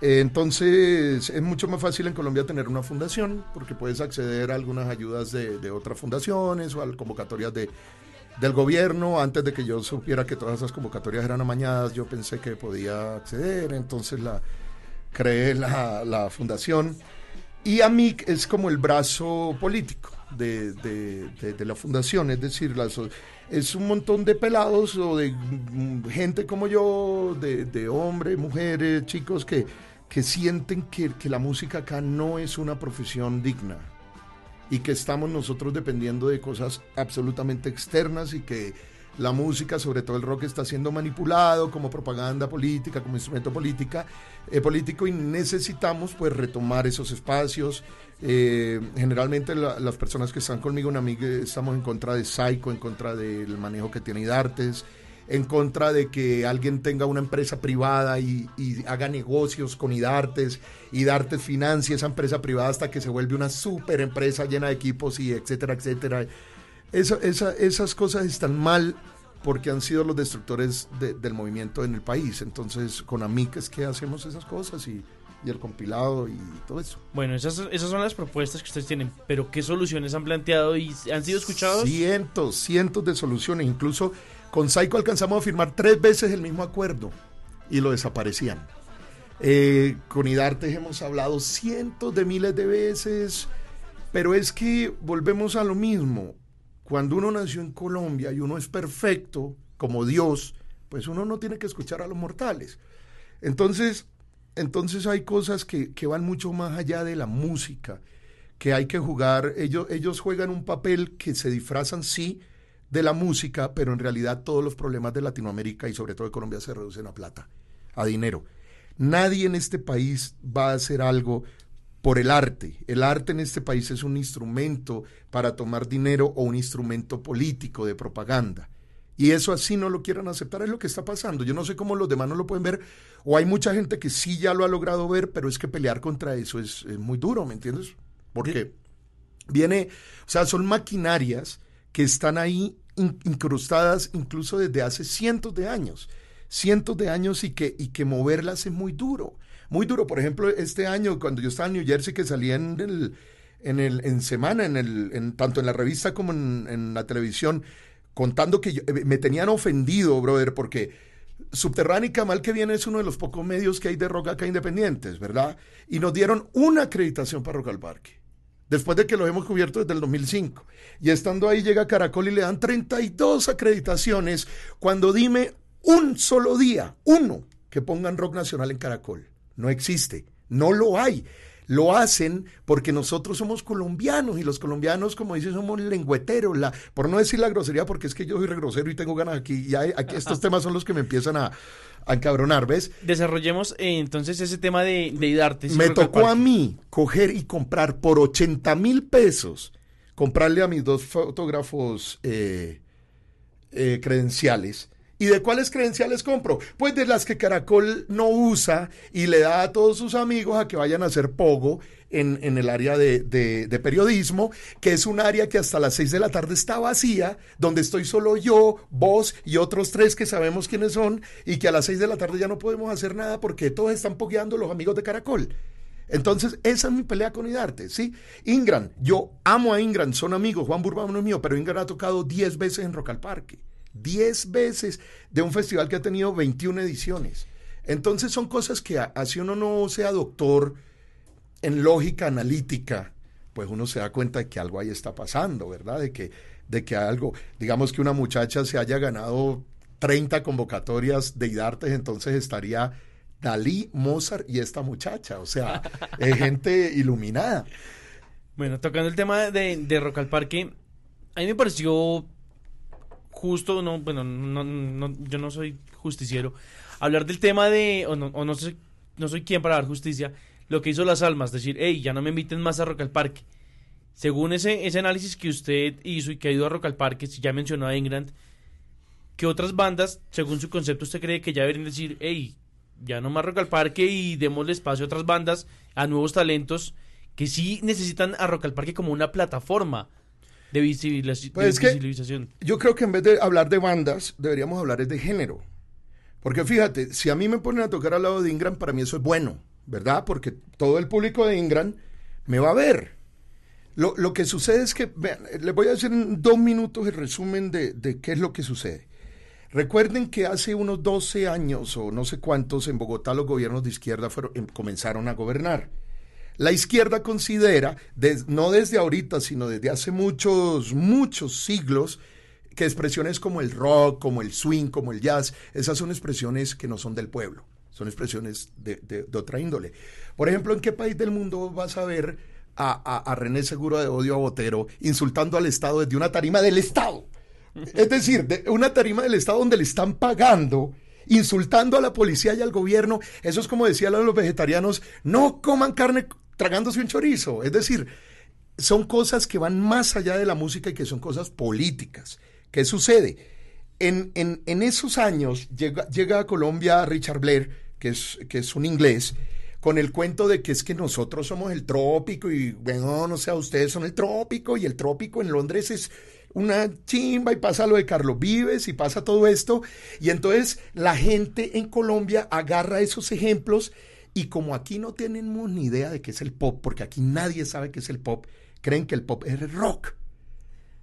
Eh, Entonces es mucho más fácil en Colombia tener una fundación porque puedes acceder a algunas ayudas de, de otras fundaciones o a convocatorias de, del gobierno. Antes de que yo supiera que todas esas convocatorias eran amañadas, yo pensé que podía acceder, entonces la creé la, la fundación. Y AMIC es como el brazo político de, de- de- la fundación, es decir, la so- es un montón de pelados o de mm, gente como yo, de, de hombres, mujeres, chicos que, que sienten que, que la música acá no es una profesión digna y que estamos nosotros dependiendo de cosas absolutamente externas y que la música, sobre todo el rock, está siendo manipulado como propaganda política, como instrumento política, eh, político y necesitamos pues retomar esos espacios. Eh, generalmente la- las personas que están conmigo en Amiga estamos en contra de Psycho, en contra del manejo que tiene Idartes, en contra de que alguien tenga una empresa privada y, haga negocios con Idartes, Idartes financie esa empresa privada hasta que se vuelve una super empresa llena de equipos y etcétera, etcétera. Eso- esa- esas cosas están mal porque han sido los destructores de- del movimiento en el país. Entonces, con AMIC es que hacemos esas cosas y, y el compilado y todo eso. Bueno, esas, esas son las propuestas que ustedes tienen, pero ¿qué soluciones han planteado y han sido escuchados? Cientos, cientos de soluciones. Incluso con Saico alcanzamos a firmar tres veces el mismo acuerdo y lo desaparecían. Eh, con Idartes hemos hablado cientos de miles de veces, pero es que volvemos a lo mismo. Cuando uno nació en Colombia y uno es perfecto, como Dios, pues uno no tiene que escuchar a los mortales. Entonces, entonces hay cosas que, que van mucho más allá de la música, que hay que jugar. Ellos, ellos juegan un papel que se disfrazan, sí, de la música, pero en realidad todos los problemas de Latinoamérica y sobre todo de Colombia se reducen a plata, a dinero. Nadie en este país va a hacer algo por el arte. El arte en este país es un instrumento para tomar dinero o un instrumento político de propaganda. Y eso así no lo quieran aceptar, es lo que está pasando. Yo no sé cómo los demás no lo pueden ver, o hay mucha gente que sí ya lo ha logrado ver, pero es que pelear contra eso es, es muy duro, ¿me entiendes? Porque viene, o sea, son maquinarias que están ahí incrustadas incluso desde hace cientos de años, cientos de años y que, y que moverlas es muy duro, muy duro. Por ejemplo, este año, cuando yo estaba en New Jersey, que salía en el, en el, en semana, en el, en, tanto en la revista como en, la televisión, contando que eh, me tenían ofendido, brother, porque Subterránea mal que viene es uno de los pocos medios que hay de rock acá independientes, ¿verdad? Y nos dieron una acreditación para Rock al Parque, después de que lo hemos cubierto desde el 2005. Y estando ahí llega Caracol y le dan 32 acreditaciones cuando dime un solo día, uno, que pongan rock nacional en Caracol. No existe, no lo hay lo hacen porque nosotros somos colombianos y los colombianos, como dicen, somos lengüeteros, la, por no decir la grosería, porque es que yo soy grosero y tengo ganas aquí, y aquí estos temas son los que me empiezan a, encabronar, ¿ves? Desarrollemos eh, entonces ese tema de, de arte. Me tocó a mí coger y comprar por 80 mil pesos, comprarle a mis dos fotógrafos eh, eh, credenciales ¿Y de cuáles credenciales compro? Pues de las que Caracol no usa y le da a todos sus amigos a que vayan a hacer pogo en, el área de, periodismo, que es un área que hasta las seis de la tarde está vacía, donde estoy solo yo, vos y otros tres que sabemos quiénes son, y que a las seis de la tarde ya no podemos hacer nada porque todos están pogueando los amigos de Caracol. Entonces, esa es mi pelea con Idarte, ¿sí? Ingram, yo amo a Ingram, son amigos, Juan Burbano es mío, pero Ingram ha tocado diez veces en Rock al Parque. 10 veces de un festival que ha tenido 21 ediciones. Entonces son cosas que así uno no sea doctor en lógica analítica, pues uno se da cuenta de que algo ahí está pasando, ¿verdad? De que, de que algo, digamos que una muchacha se haya ganado 30 convocatorias de IDARTES, entonces estaría Dalí, Mozart y esta muchacha, o sea, es *laughs* gente iluminada. Bueno, tocando el tema de, de Rock al Parque, a mí me pareció justo, no, bueno, no, yo no soy justiciero, hablar del tema de, o no, o no, sé, no soy quien para dar justicia, lo que hizo Las Almas, decir, hey, ya no me inviten más a Rock al Parque. Según ese, ese análisis que usted hizo y que ha ido a Rock al Parque, si ya mencionó a England, ¿qué otras bandas, según su concepto, usted cree que ya deberían decir, hey, ya no más Rock al Parque y démosle espacio a otras bandas, a nuevos talentos que sí necesitan a Rock al Parque como una plataforma? De, pues visibilización. yo creo que en vez de hablar de bandas, deberíamos hablar de género. Porque fíjate, si a mí me ponen a tocar al lado de Ingram, para mí eso es bueno, ¿verdad? Porque todo el público de Ingram me va a ver. Lo, lo que sucede es que, vean, les voy a hacer en dos minutos el resumen de, de qué es lo que sucede. Recuerden que hace unos 12 años o no sé cuántos en Bogotá los gobiernos de izquierda fueron, em, comenzaron a gobernar. La izquierda considera, no desde ahorita, sino desde hace muchos, muchos siglos, que expresiones como el rock, como el swing, como el jazz, esas son expresiones que no son del pueblo, son expresiones de, otra índole. Por ejemplo, ¿en qué país del mundo vas a ver a, René Seguro de Odio a Botero insultando al Estado desde una tarima del Estado? Es decir, de una tarima del Estado donde le están pagando insultando a la policía y al gobierno. Eso es como decían los vegetarianos, no coman carne tragándose un chorizo. Es decir, son cosas que van más allá de la música y que son cosas políticas. ¿Qué sucede? En, en, esos años llega, llega, a Colombia Richard Blair, que es, que es un inglés, con el cuento de que es que nosotros somos el trópico y, bueno, no sé, ustedes son el trópico y el trópico en Londres es una chimba y pasa lo de Carlos Vives y pasa todo esto. Y entonces la gente en Colombia agarra esos ejemplos y como aquí no tenemos ni idea de qué es el pop, porque aquí nadie sabe qué es el pop, creen que el pop es rock.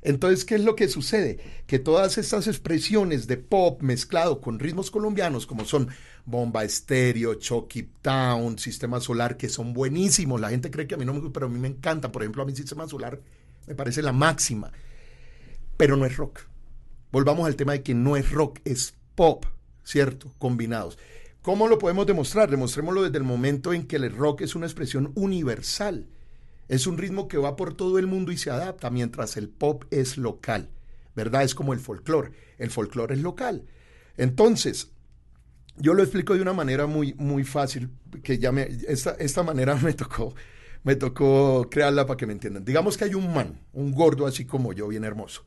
Entonces, ¿qué es lo que sucede? Que todas estas expresiones de pop mezclado con ritmos colombianos, como son Bomba Estéreo, Chucky Town, Sistema Solar, que son buenísimos. La gente cree que a mí no me gusta, pero a mí me encanta. Por ejemplo, a mí Sistema Solar me parece la máxima. Pero no es rock. Volvamos al tema de que no es rock, es pop, ¿cierto? Combinados. ¿Cómo lo podemos demostrar? Demostrémoslo desde el momento en que el rock es una expresión universal. Es un ritmo que va por todo el mundo y se adapta, mientras el pop es local. ¿Verdad? Es como el folclore. El folclore es local. Entonces, yo lo explico de una manera muy, muy fácil, que ya me, esta, esta manera *laughs* me tocó, me tocó crearla para que me entiendan. Digamos que hay un man, un gordo así como yo, bien hermoso,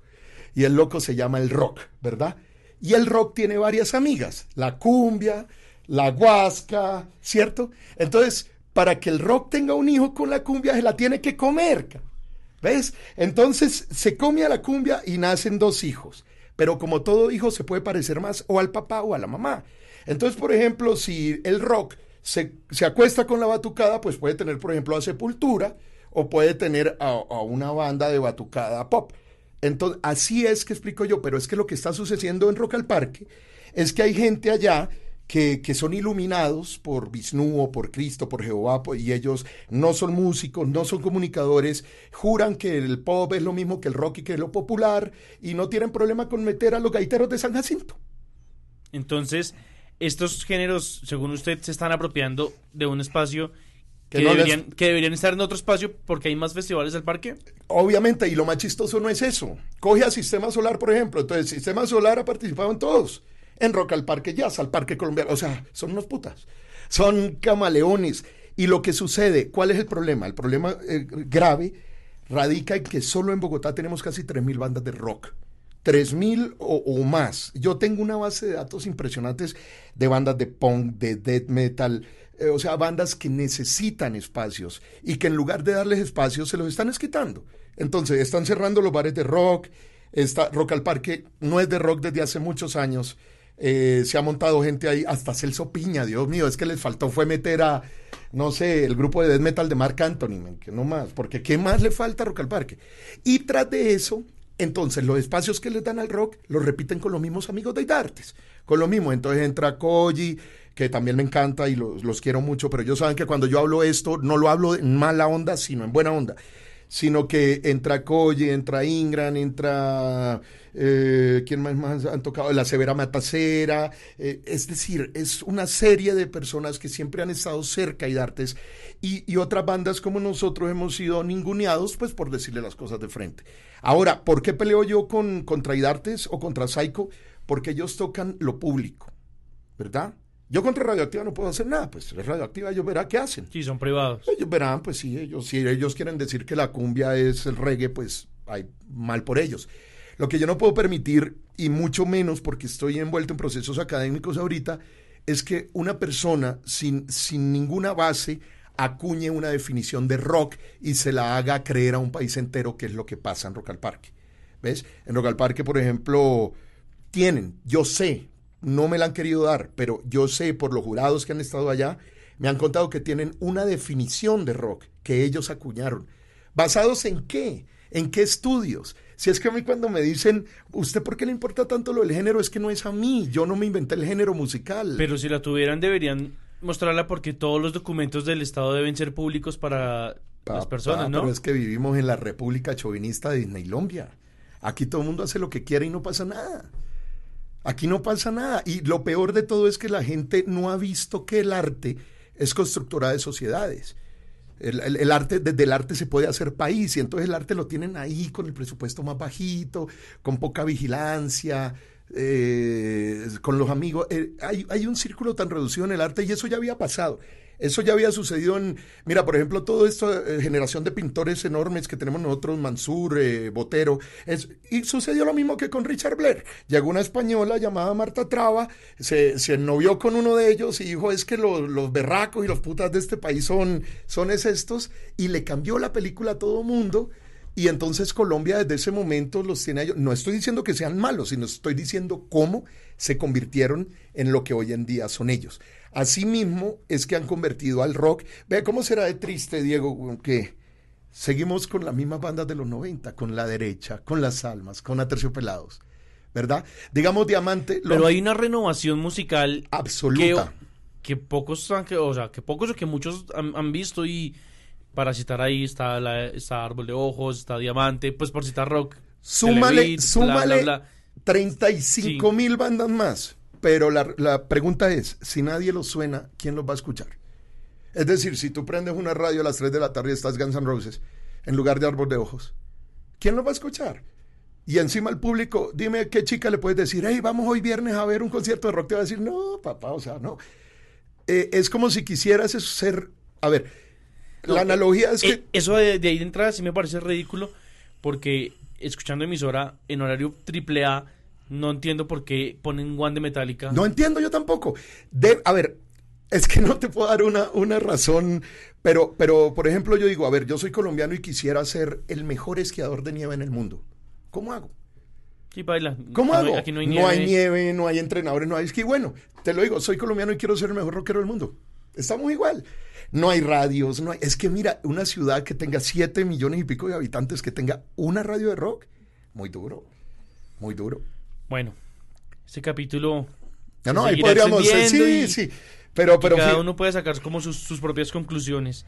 y el loco se llama el rock, ¿verdad? Y el rock tiene varias amigas, la cumbia, la guasca, ¿cierto? Entonces, para que el rock tenga un hijo con la cumbia, se la tiene que comer. ¿Ves? Entonces se come a la cumbia y nacen dos hijos. Pero como todo hijo se puede parecer más o al papá o a la mamá. Entonces, por ejemplo, si el rock se, acuesta con la batucada, pues puede tener, por ejemplo, a Sepultura o puede tener a, a una banda de batucada pop. Entonces, así es que explico yo, pero es que lo que está sucediendo en Rock al Parque es que hay gente allá que, son iluminados por Vishnu o por Cristo, por Jehová, y ellos no son músicos, no son comunicadores, juran que el pop es lo mismo que el rock y que es lo popular, y no tienen problema con meter a los gaiteros de San Jacinto. Entonces, estos géneros, según usted, se están apropiando de un espacio que, deberían, que deberían estar en otro espacio porque hay más festivales del parque. Obviamente, y lo más chistoso no es eso. Coge a Sistema Solar, por ejemplo. Entonces, Sistema Solar ha participado en todos en Rock al Parque Jazz, al Parque Colombiano. O sea, son unos putas. Son camaleones. Y lo que sucede, ¿cuál es el problema? El problema eh, grave radica en que solo en Bogotá tenemos casi 3.000 bandas de rock. 3.000 o, o más. Yo tengo una base de datos impresionantes de bandas de punk, de death metal, eh, o sea, bandas que necesitan espacios y que en lugar de darles espacios se los están esquitando. Entonces, están cerrando los bares de rock, está, Rock al Parque no es de rock desde hace muchos años. Eh, se ha montado gente ahí, hasta Celso Piña, Dios mío, es que les faltó fue meter a, no sé, el grupo de death metal de Mark Anthony, que no más, porque ¿qué más le falta a Rock al Parque? Y tras de eso, entonces los espacios que les dan al rock los repiten con los mismos amigos de Idartes, con lo mismo, entonces entra Koji, que también me encanta y los, los quiero mucho, pero ellos saben que cuando yo hablo esto, no lo hablo en mala onda, sino en buena onda sino que entra Coye, entra Ingram, entra, eh, ¿quién más, más han tocado? La Severa Matacera, eh, es decir, es una serie de personas que siempre han estado cerca y Dartes, y, y, otras bandas como nosotros hemos sido ninguneados, pues por decirle las cosas de frente. Ahora, ¿por qué peleo yo con, contra Idartes o contra Psycho? Porque ellos tocan lo público, ¿verdad? Yo contra Radioactiva no puedo hacer nada, pues es Radioactiva, ellos verán qué hacen. Sí, son privados. Ellos verán, pues sí, ellos, si ellos quieren decir que la cumbia es el reggae, pues hay mal por ellos. Lo que yo no puedo permitir, y mucho menos porque estoy envuelto en procesos académicos ahorita, es que una persona sin, sin ninguna base acuñe una definición de rock y se la haga creer a un país entero que es lo que pasa en Rock al Parque. ¿Ves? En Rock al Parque, por ejemplo, tienen, yo sé, no me la han querido dar, pero yo sé por los jurados que han estado allá, me han contado que tienen una definición de rock que ellos acuñaron. ¿Basados en qué? ¿En qué estudios? Si es que a mí cuando me dicen, ¿usted por qué le importa tanto lo del género? Es que no es a mí, yo no me inventé el género musical. Pero si la tuvieran deberían mostrarla porque todos los documentos del Estado deben ser públicos para las personas, ¿no? Pero es que vivimos en la República Chauvinista de Disneylandia. Aquí todo el mundo hace lo que quiere y no pasa nada. Aquí no pasa nada. Y lo peor de todo es que la gente no ha visto que el arte es constructora de sociedades. El, arte, desde el arte se puede hacer país y entonces el arte lo tienen ahí con el presupuesto más bajito, con poca vigilancia, eh, con los amigos. Eh, hay, hay un círculo tan reducido en el arte y eso ya había pasado. Eso ya había sucedido en, mira, por ejemplo, toda esta eh, generación de pintores enormes que tenemos nosotros, Mansur, eh, Botero, y sucedió lo mismo que con Richard Blair. Llegó una española llamada Marta Traba, se, se novió con uno de ellos y dijo, es que los, berracos y los putas de este país son, son es estos, y le cambió la película a todo mundo. Y entonces Colombia desde ese momento los tiene ellos. No estoy diciendo que sean malos, sino estoy diciendo cómo se convirtieron en lo que hoy en día son ellos. Asimismo es que han convertido al rock. Vea cómo será de triste, Diego, que seguimos con las mismas bandas de los 90, con la derecha, con las almas, con Aterciopelados. ¿Verdad? Digamos Diamante. Pero hay una renovación musical absoluta. Que, pocos han, que, o sea, que pocos o que muchos han, visto y para citar ahí está, la, está Árbol de Ojos, está Diamante, pues por citar rock. Súmale, súmale 35 mil bandas más. Pero la, pregunta es, si nadie lo suena, ¿quién los va a escuchar? Es decir, si tú prendes una radio a las 3 de la tarde y estás Guns N' Roses, en lugar de Árbol de Ojos, ¿quién los va a escuchar? y encima el público, dime qué chica le puedes decir, hey, vamos hoy viernes a ver un concierto de rock, te va a decir, no, papá, o sea, no. Eh, es como si quisieras ser, a ver, la analogía es que... Eh, eso de, de ahí de entrada sí me parece ridículo porque escuchando emisora en horario triple A no entiendo por qué ponen One de Metallica. No entiendo yo tampoco. De, a ver, es que *laughs* no te puedo dar una, una razón, pero, pero por ejemplo yo digo, a ver, yo soy colombiano y quisiera ser el mejor esquiador de nieve en el mundo. ¿Cómo hago? Sí, baila. ¿Cómo hago? Aquí no hay no hay nieve. nieve, no hay entrenadores, no hay esquí. Bueno, te lo digo, soy colombiano y quiero ser el mejor rockero del mundo. Estamos igual. No hay radios, no hay... Es que mira, una ciudad que tenga 7 millones y pico de habitantes, que tenga una radio de rock, muy duro, muy duro. Bueno, este capítulo No, no, ahí podríamos... sí, sí. Pero, pero... cada uno puede sacar como sus, sus propias conclusiones.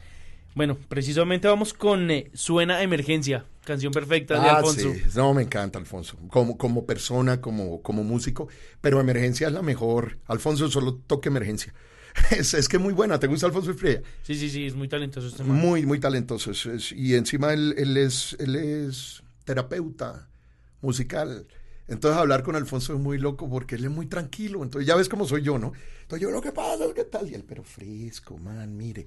Bueno, precisamente vamos con eh, Suena Emergencia, canción perfecta de Ah, Alfonso. sí. No, me encanta Alfonso. Como, como persona, como, como músico. Pero Emergencia es la mejor. Alfonso solo toca Emergencia. *laughs* Es, es que muy buena. ¿Te gusta Alfonso Freya? Sí, sí, sí, es muy talentoso este man. Muy, muy talentoso. Es- es- y encima él, él es, él es terapeuta musical. Entonces hablar con Alfonso es muy loco porque él es muy tranquilo. Entonces ya ves cómo soy yo, ¿no? Entonces yo lo que pasa es que tal. Y él, pero fresco, man, mire.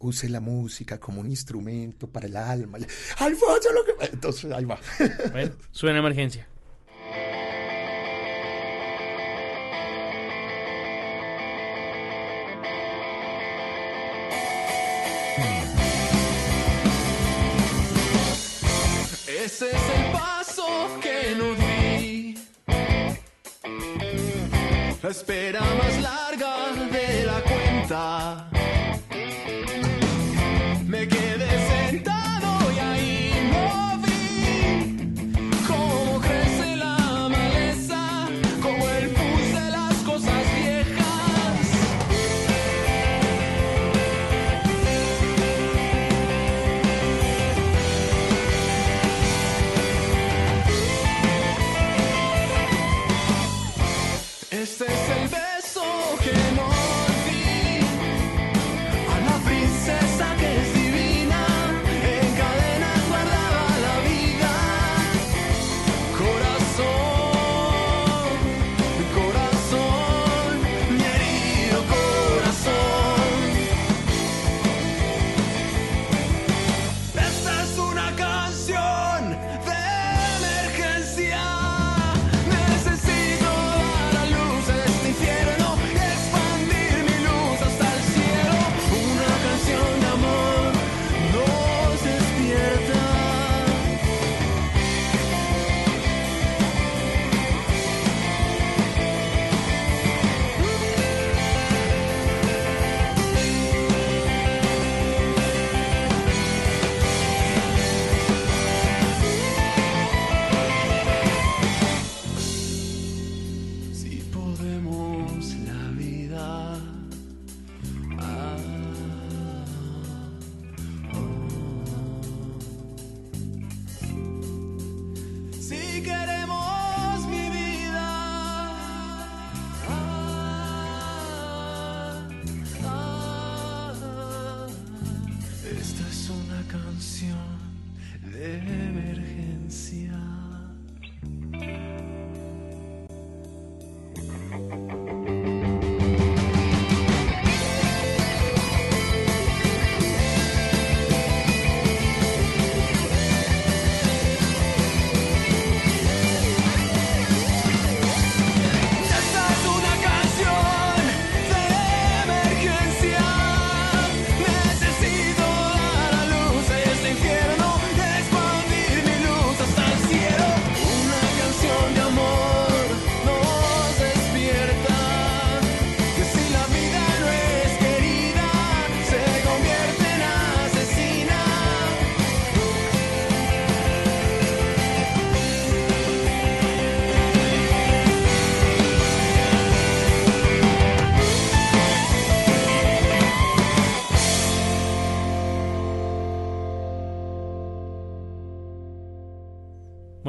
Use la música como un instrumento para el alma. Y, Alfonso, lo que... Entonces ahí va. *laughs* Bueno, Suena Emergencia. Ese es el paso que Espera más larga de la cuenta.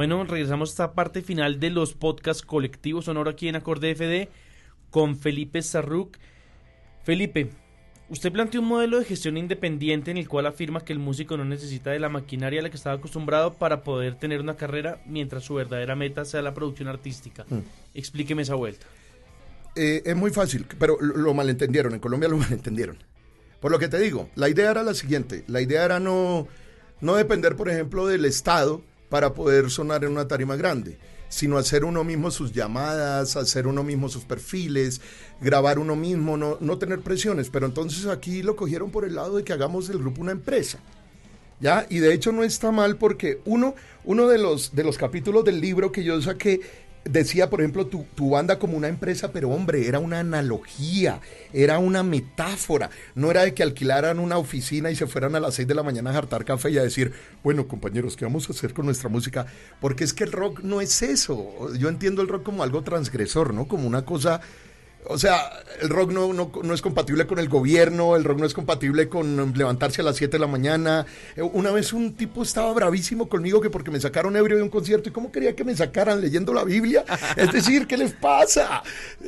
Bueno, regresamos a esta parte final de los podcasts colectivos sonoro aquí en Acorde FD con Felipe Sarruc. Felipe, Usted planteó un modelo de gestión independiente en el cual afirma que el músico no necesita de la maquinaria a la que estaba acostumbrado para poder tener una carrera mientras su verdadera meta sea la producción artística. Mm. Explíqueme esa vuelta. Eh, es muy fácil, pero lo, malentendieron. En Colombia lo *laughs* malentendieron. Por lo que te digo, la idea era la siguiente. La idea era no, no depender, por ejemplo, del Estado para poder sonar en una tarima grande, sino hacer uno mismo sus llamadas, hacer uno mismo sus perfiles, grabar uno mismo, no, no tener presiones. Pero entonces aquí lo cogieron por el lado de que hagamos del grupo una empresa. ¿Ya? Y de hecho no está mal porque uno, uno de, los, de los capítulos del libro que yo saqué decía, por ejemplo, tu, tu, banda como una empresa, pero hombre, era una analogía, era una metáfora. No era de que alquilaran una oficina y se fueran a las 6 de la mañana a jartar café y a decir, bueno, compañeros, ¿qué vamos a hacer con nuestra música? Porque es que el rock no es eso. Yo entiendo el rock como algo transgresor, ¿no? Como una cosa o sea, el rock no, no, no, es compatible con el gobierno, el rock no es compatible con levantarse a las 7 de la mañana. Eh, una vez un tipo estaba bravísimo conmigo que porque me sacaron ebrio de un concierto y cómo quería que me sacaran leyendo la Biblia. Es decir, ¿qué les pasa?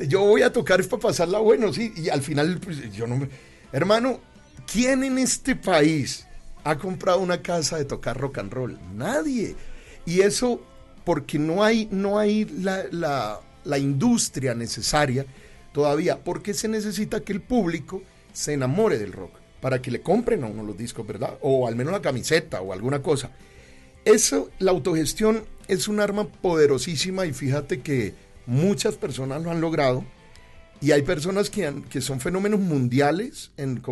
Yo voy a tocar para pasarla bueno, sí. Y al final, pues, yo no me... Hermano, ¿quién en este país ha comprado una casa de tocar rock and roll? Nadie. Y eso porque no hay, no hay la, la, la industria necesaria todavía, porque se necesita que el público se enamore del rock, para que le compren a uno los discos, ¿verdad? O al menos la camiseta o alguna cosa. Eso, la autogestión es un arma poderosísima y fíjate que muchas personas lo han logrado y hay personas que, son fenómenos mundiales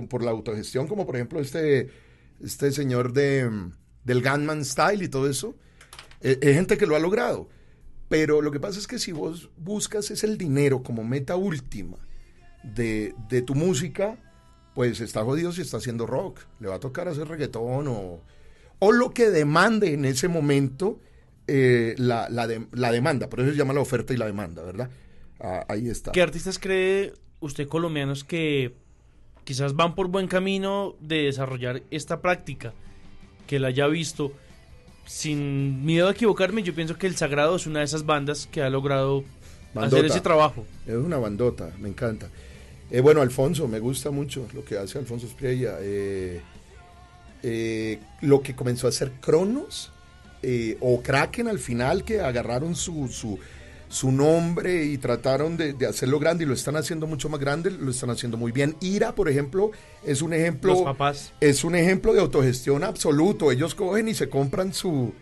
por la autogestión, como por ejemplo este, este señor de, del Gunman Style y todo eso. Es, es gente que lo ha logrado. Pero lo que pasa es que si vos buscas es el dinero como meta última de, de, tu música, pues está jodido si está haciendo rock. Le va a tocar hacer reggaetón o, o lo que demande en ese momento eh, la, la, de, la, demanda. Por eso se llama la oferta y la demanda, ¿verdad? Ah, ahí está. ¿Qué artistas cree usted colombianos que quizás van por buen camino de desarrollar esta práctica? Que la haya visto sin miedo a equivocarme, yo pienso que El Sagrado es una de esas bandas que ha logrado bandota. hacer ese trabajo. Es una bandota, me encanta. Eh, bueno, Alfonso, me gusta mucho lo que hace Alfonso Spriella. Eh, eh, lo que comenzó a hacer Cronos o Kraken al final, que agarraron su, su, su nombre y trataron de, de, hacerlo grande y lo están haciendo mucho más grande, lo están haciendo muy bien. Ira, por ejemplo, es un ejemplo. Los papás. Es un ejemplo de autogestión absoluto. Ellos cogen y se compran su,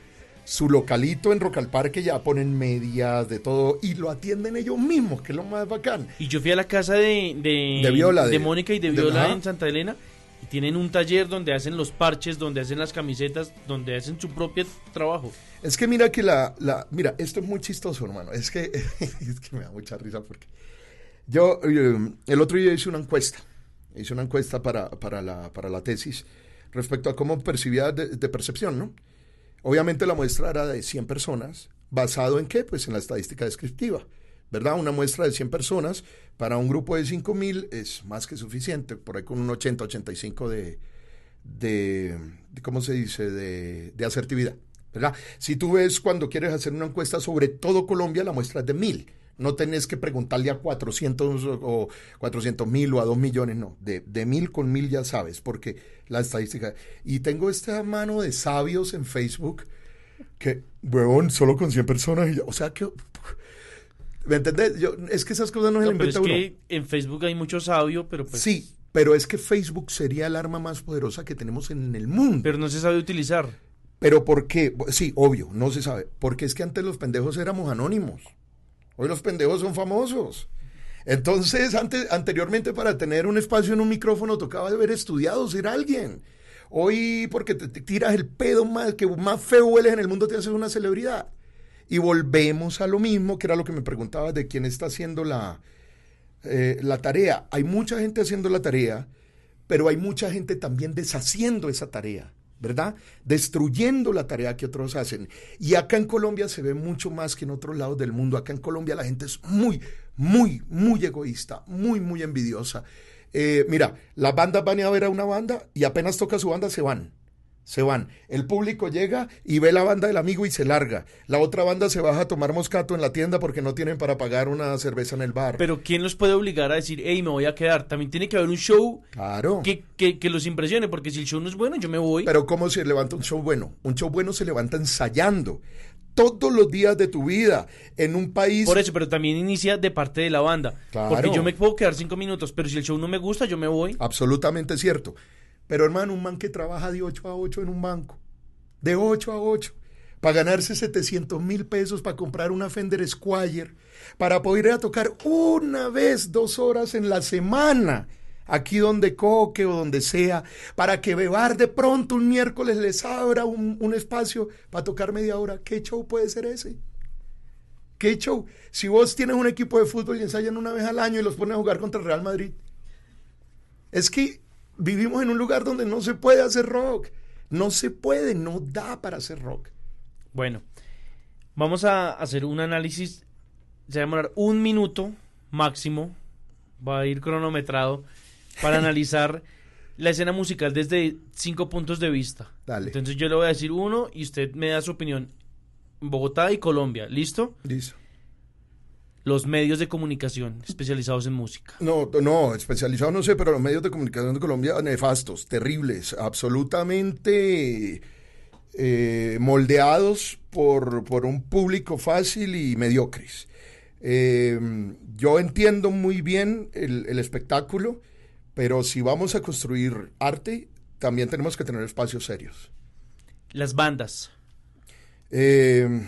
su localito en Rock al Parque, ya ponen medias, de todo, y lo atienden ellos mismos, que es lo más bacán. Y yo fui a la casa de, de, de Viola, de, de Mónica y de Viola en Santa Elena. Tienen un taller donde hacen los parches, donde hacen las camisetas, donde hacen su propio trabajo. Es que mira que la, la, mira, esto es muy chistoso, hermano. Es que, *laughs* me da mucha risa porque yo el otro día hice una encuesta, hice una encuesta para, para, la, para la tesis respecto a cómo percibía de, de, percepción, ¿no? Obviamente la muestra era de 100 personas, basado en qué? Pues en la estadística descriptiva, ¿verdad? Una muestra de 100 personas para un grupo de 5000 es más que suficiente, por ahí con un 80, 85 de, de, de ¿cómo se dice? De, de asertividad. ¿verdad? Si tú ves cuando quieres hacer una encuesta sobre todo Colombia, la muestra es de mil. No tenés que preguntarle a 400 o 400 mil o a 2 millones, no. De, de mil con mil ya sabes, porque la estadística. Y tengo esta mano de sabios en Facebook que, huevón, solo con 100 personas. Y, o sea que. ¿Me entendés? Yo, es que esas cosas no se pero es uno. que en Facebook hay mucho sabio, pero pues... Sí, pero es que Facebook sería el arma más poderosa que tenemos en el mundo. Pero no se sabe utilizar. ¿Pero por qué? Sí, obvio, no se sabe. Porque es que antes los pendejos éramos anónimos. Hoy los pendejos son famosos. Entonces, antes, anteriormente para tener un espacio en un micrófono tocaba haber estudiado, ser alguien. Hoy, porque te, te tiras el pedo más, que más feo hueles en el mundo, te haces una celebridad. Y volvemos a lo mismo, que era lo que me preguntabas de quién está haciendo la, eh, la tarea. Hay mucha gente haciendo la tarea, pero hay mucha gente también deshaciendo esa tarea. ¿verdad? Destruyendo la tarea que otros hacen. Y acá en Colombia se ve mucho más que en otros lados del mundo. Acá en Colombia la gente es muy, muy, muy egoísta, muy, muy envidiosa. Eh, mira, las bandas van a ver a una banda y apenas toca su banda se van. Se van. El público llega y ve la banda del amigo y se larga. La otra banda se baja a tomar moscato en la tienda porque no tienen para pagar una cerveza en el bar. Pero ¿quién los puede obligar a decir, hey, me voy a quedar? También tiene que haber un show claro. que, que, que los impresione, porque si el show no es bueno, yo me voy. Pero ¿cómo se levanta un show bueno? Un show bueno se levanta ensayando todos los días de tu vida en un país. Por eso, pero también inicia de parte de la banda. Claro. Porque yo me puedo quedar cinco minutos, pero si el show no me gusta, yo me voy. Absolutamente cierto. Pero hermano, un man que trabaja de 8 a 8 en un banco, de 8 a 8, para ganarse 700 mil pesos para comprar una Fender Squire, para poder ir a tocar una vez, dos horas en la semana, aquí donde coque o donde sea, para que Bebar de pronto un miércoles les abra un, un espacio para tocar media hora. ¿Qué show puede ser ese? ¿Qué show? Si vos tienes un equipo de fútbol y ensayan una vez al año y los ponen a jugar contra el Real Madrid. Es que vivimos en un lugar donde no se puede hacer rock. No se puede, no da para hacer rock. Bueno, vamos a hacer un análisis. Se va a demorar un minuto máximo. Va a ir cronometrado para *laughs* analizar la escena musical desde cinco puntos de vista. Dale. Entonces yo le voy a decir uno y usted me da su opinión. Bogotá y Colombia, ¿listo? Listo. Los medios de comunicación especializados en música. No, no, especializado no sé, pero los medios de comunicación de Colombia nefastos, terribles, absolutamente eh, moldeados por, por, un público fácil y mediocres. Eh, yo entiendo muy bien el, el, espectáculo, pero si vamos a construir arte, también tenemos que tener espacios serios. Las bandas. Eh,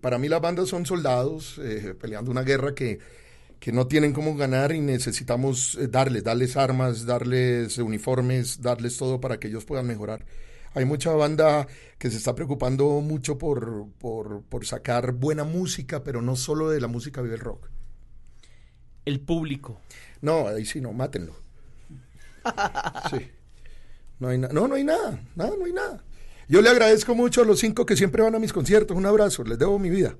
para mí las bandas son soldados eh, peleando una guerra que, que, no tienen cómo ganar y necesitamos eh, darles, darles armas, darles uniformes, darles todo para que ellos puedan mejorar. Hay mucha banda que se está preocupando mucho por, por, por sacar buena música, pero no solo de la música vive el rock. El público. No, ahí sí, no, mátenlo. Sí. No hay, no, no hay nada, nada, no hay nada. Yo le agradezco mucho a los cinco que siempre van a mis conciertos. Un abrazo, les debo mi vida.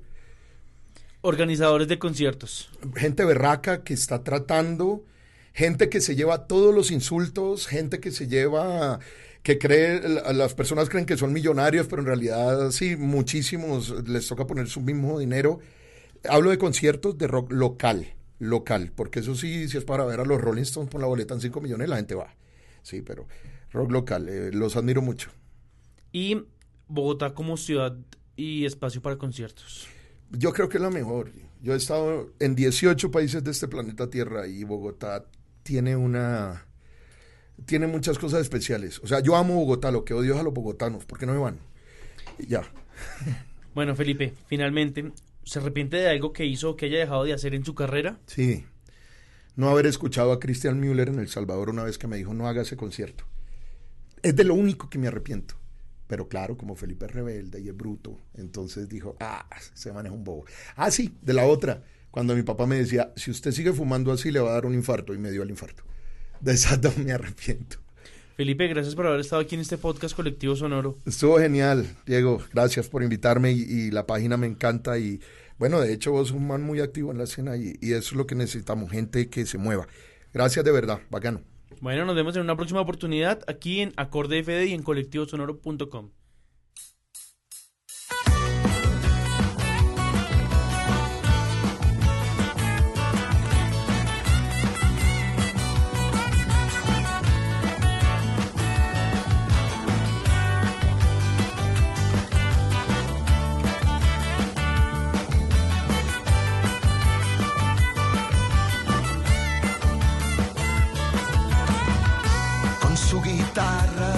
Organizadores de conciertos. Gente berraca que está tratando, gente que se lleva todos los insultos, gente que se lleva, que cree, las personas creen que son millonarios, pero en realidad sí, muchísimos les toca poner su mismo dinero. Hablo de conciertos de rock local, local, porque eso sí, si es para ver a los Rolling Stones por la boleta en 5 millones, la gente va. Sí, pero rock local, eh, los admiro mucho y Bogotá como ciudad y espacio para conciertos? Yo creo que es la mejor. Yo he estado en 18 países de este planeta Tierra y Bogotá tiene una tiene muchas cosas especiales. O sea, yo amo Bogotá, lo que odio es a los bogotanos, ¿por qué no me van? Y ya. *laughs* Bueno, Felipe, finalmente, ¿se arrepiente de algo que hizo o que haya dejado de hacer en su carrera? Sí. No haber escuchado a Christian Müller en El Salvador una vez que me dijo no haga ese concierto. Es de lo único que me arrepiento. Pero claro, como Felipe es rebelde y es bruto, entonces dijo, ah, se maneja un bobo. Ah, sí, de la otra, cuando mi papá me decía, si usted sigue fumando así, le va a dar un infarto, y me dio el infarto. De esa no me arrepiento. Felipe, gracias por haber estado aquí en este podcast colectivo sonoro. Estuvo genial, Diego. Gracias por invitarme y, y la página me encanta. Y bueno, de hecho, vos sos un man muy activo en la escena y, y eso es lo que necesitamos, gente que se mueva. Gracias de verdad, bacano. Bueno, nos vemos en una próxima oportunidad aquí en Acorde FD y en colectivosonoro.com.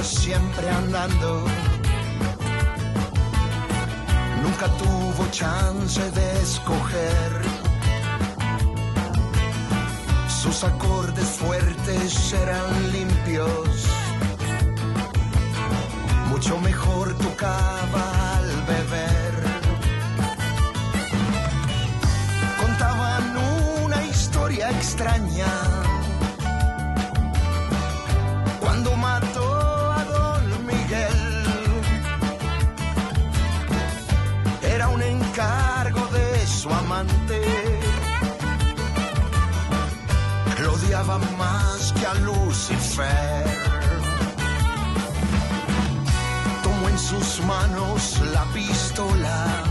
siempre andando. Nunca tuvo chance de escoger. Sus acordes fuertes eran limpios. Mucho mejor tocaba al beber. Contaban una historia extraña cuando mató a Don Miguel. Era un encargo de su amante. Lo odiaba más que a Lucifer. Tomó en sus manos la pistola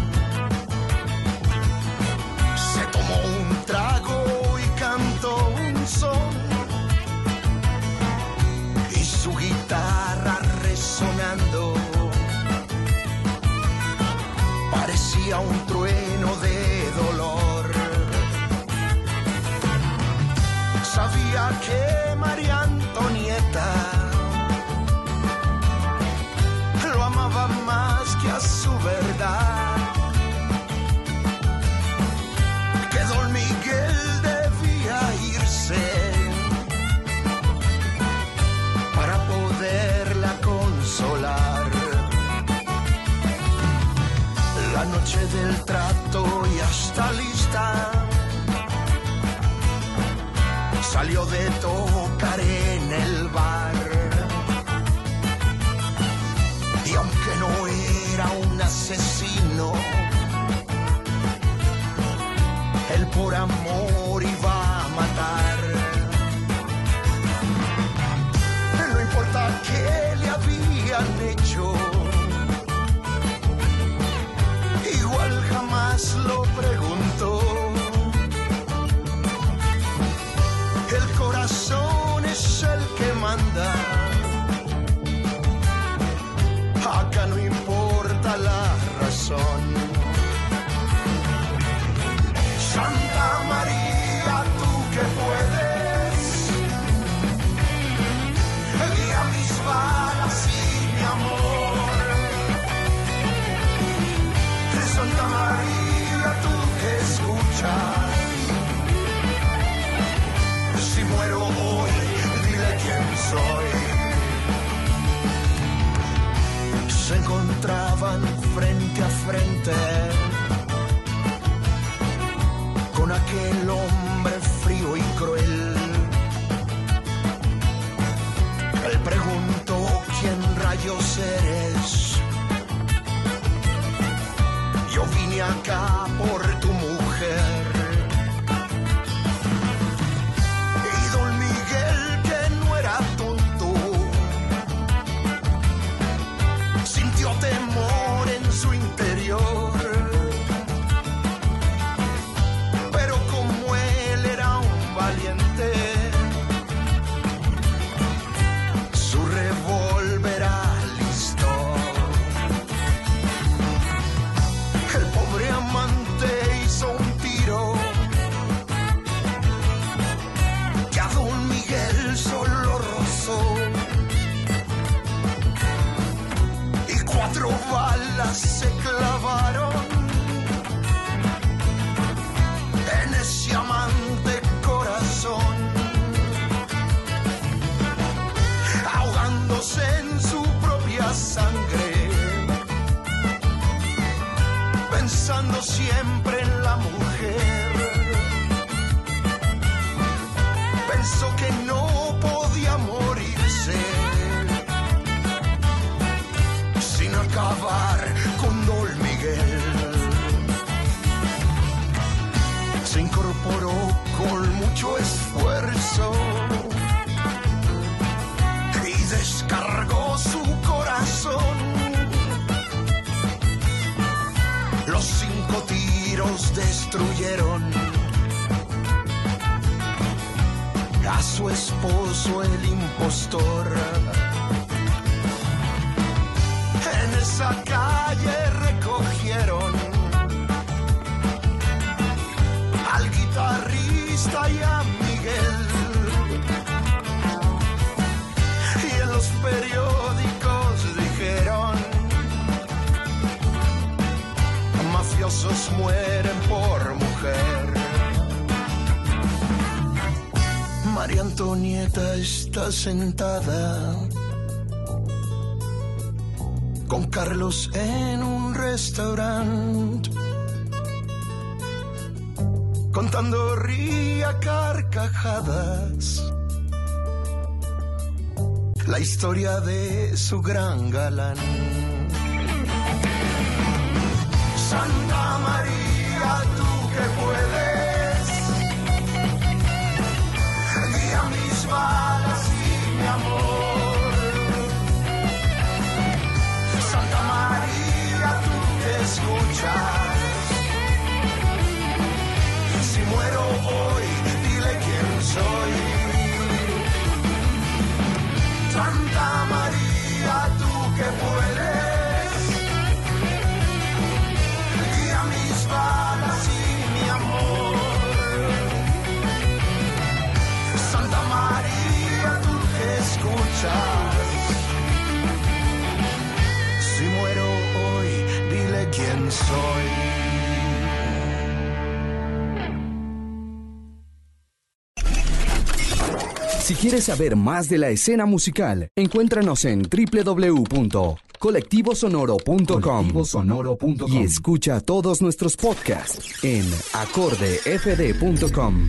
un trueno de dolor. Sabía que de tocar en el bar. Y aunque no era un asesino, él por amor con aquel hombre frío y cruel. Él preguntó quién rayos eres. Yo vine acá sentada con Carlos en un restaurante, contando ría carcajadas la historia de su gran galán. Santa María, tú que puedes. try. Si quieres saber más de la escena musical, encuéntranos en www.colectivosonoro.com y escucha todos nuestros podcasts en acordefd.com.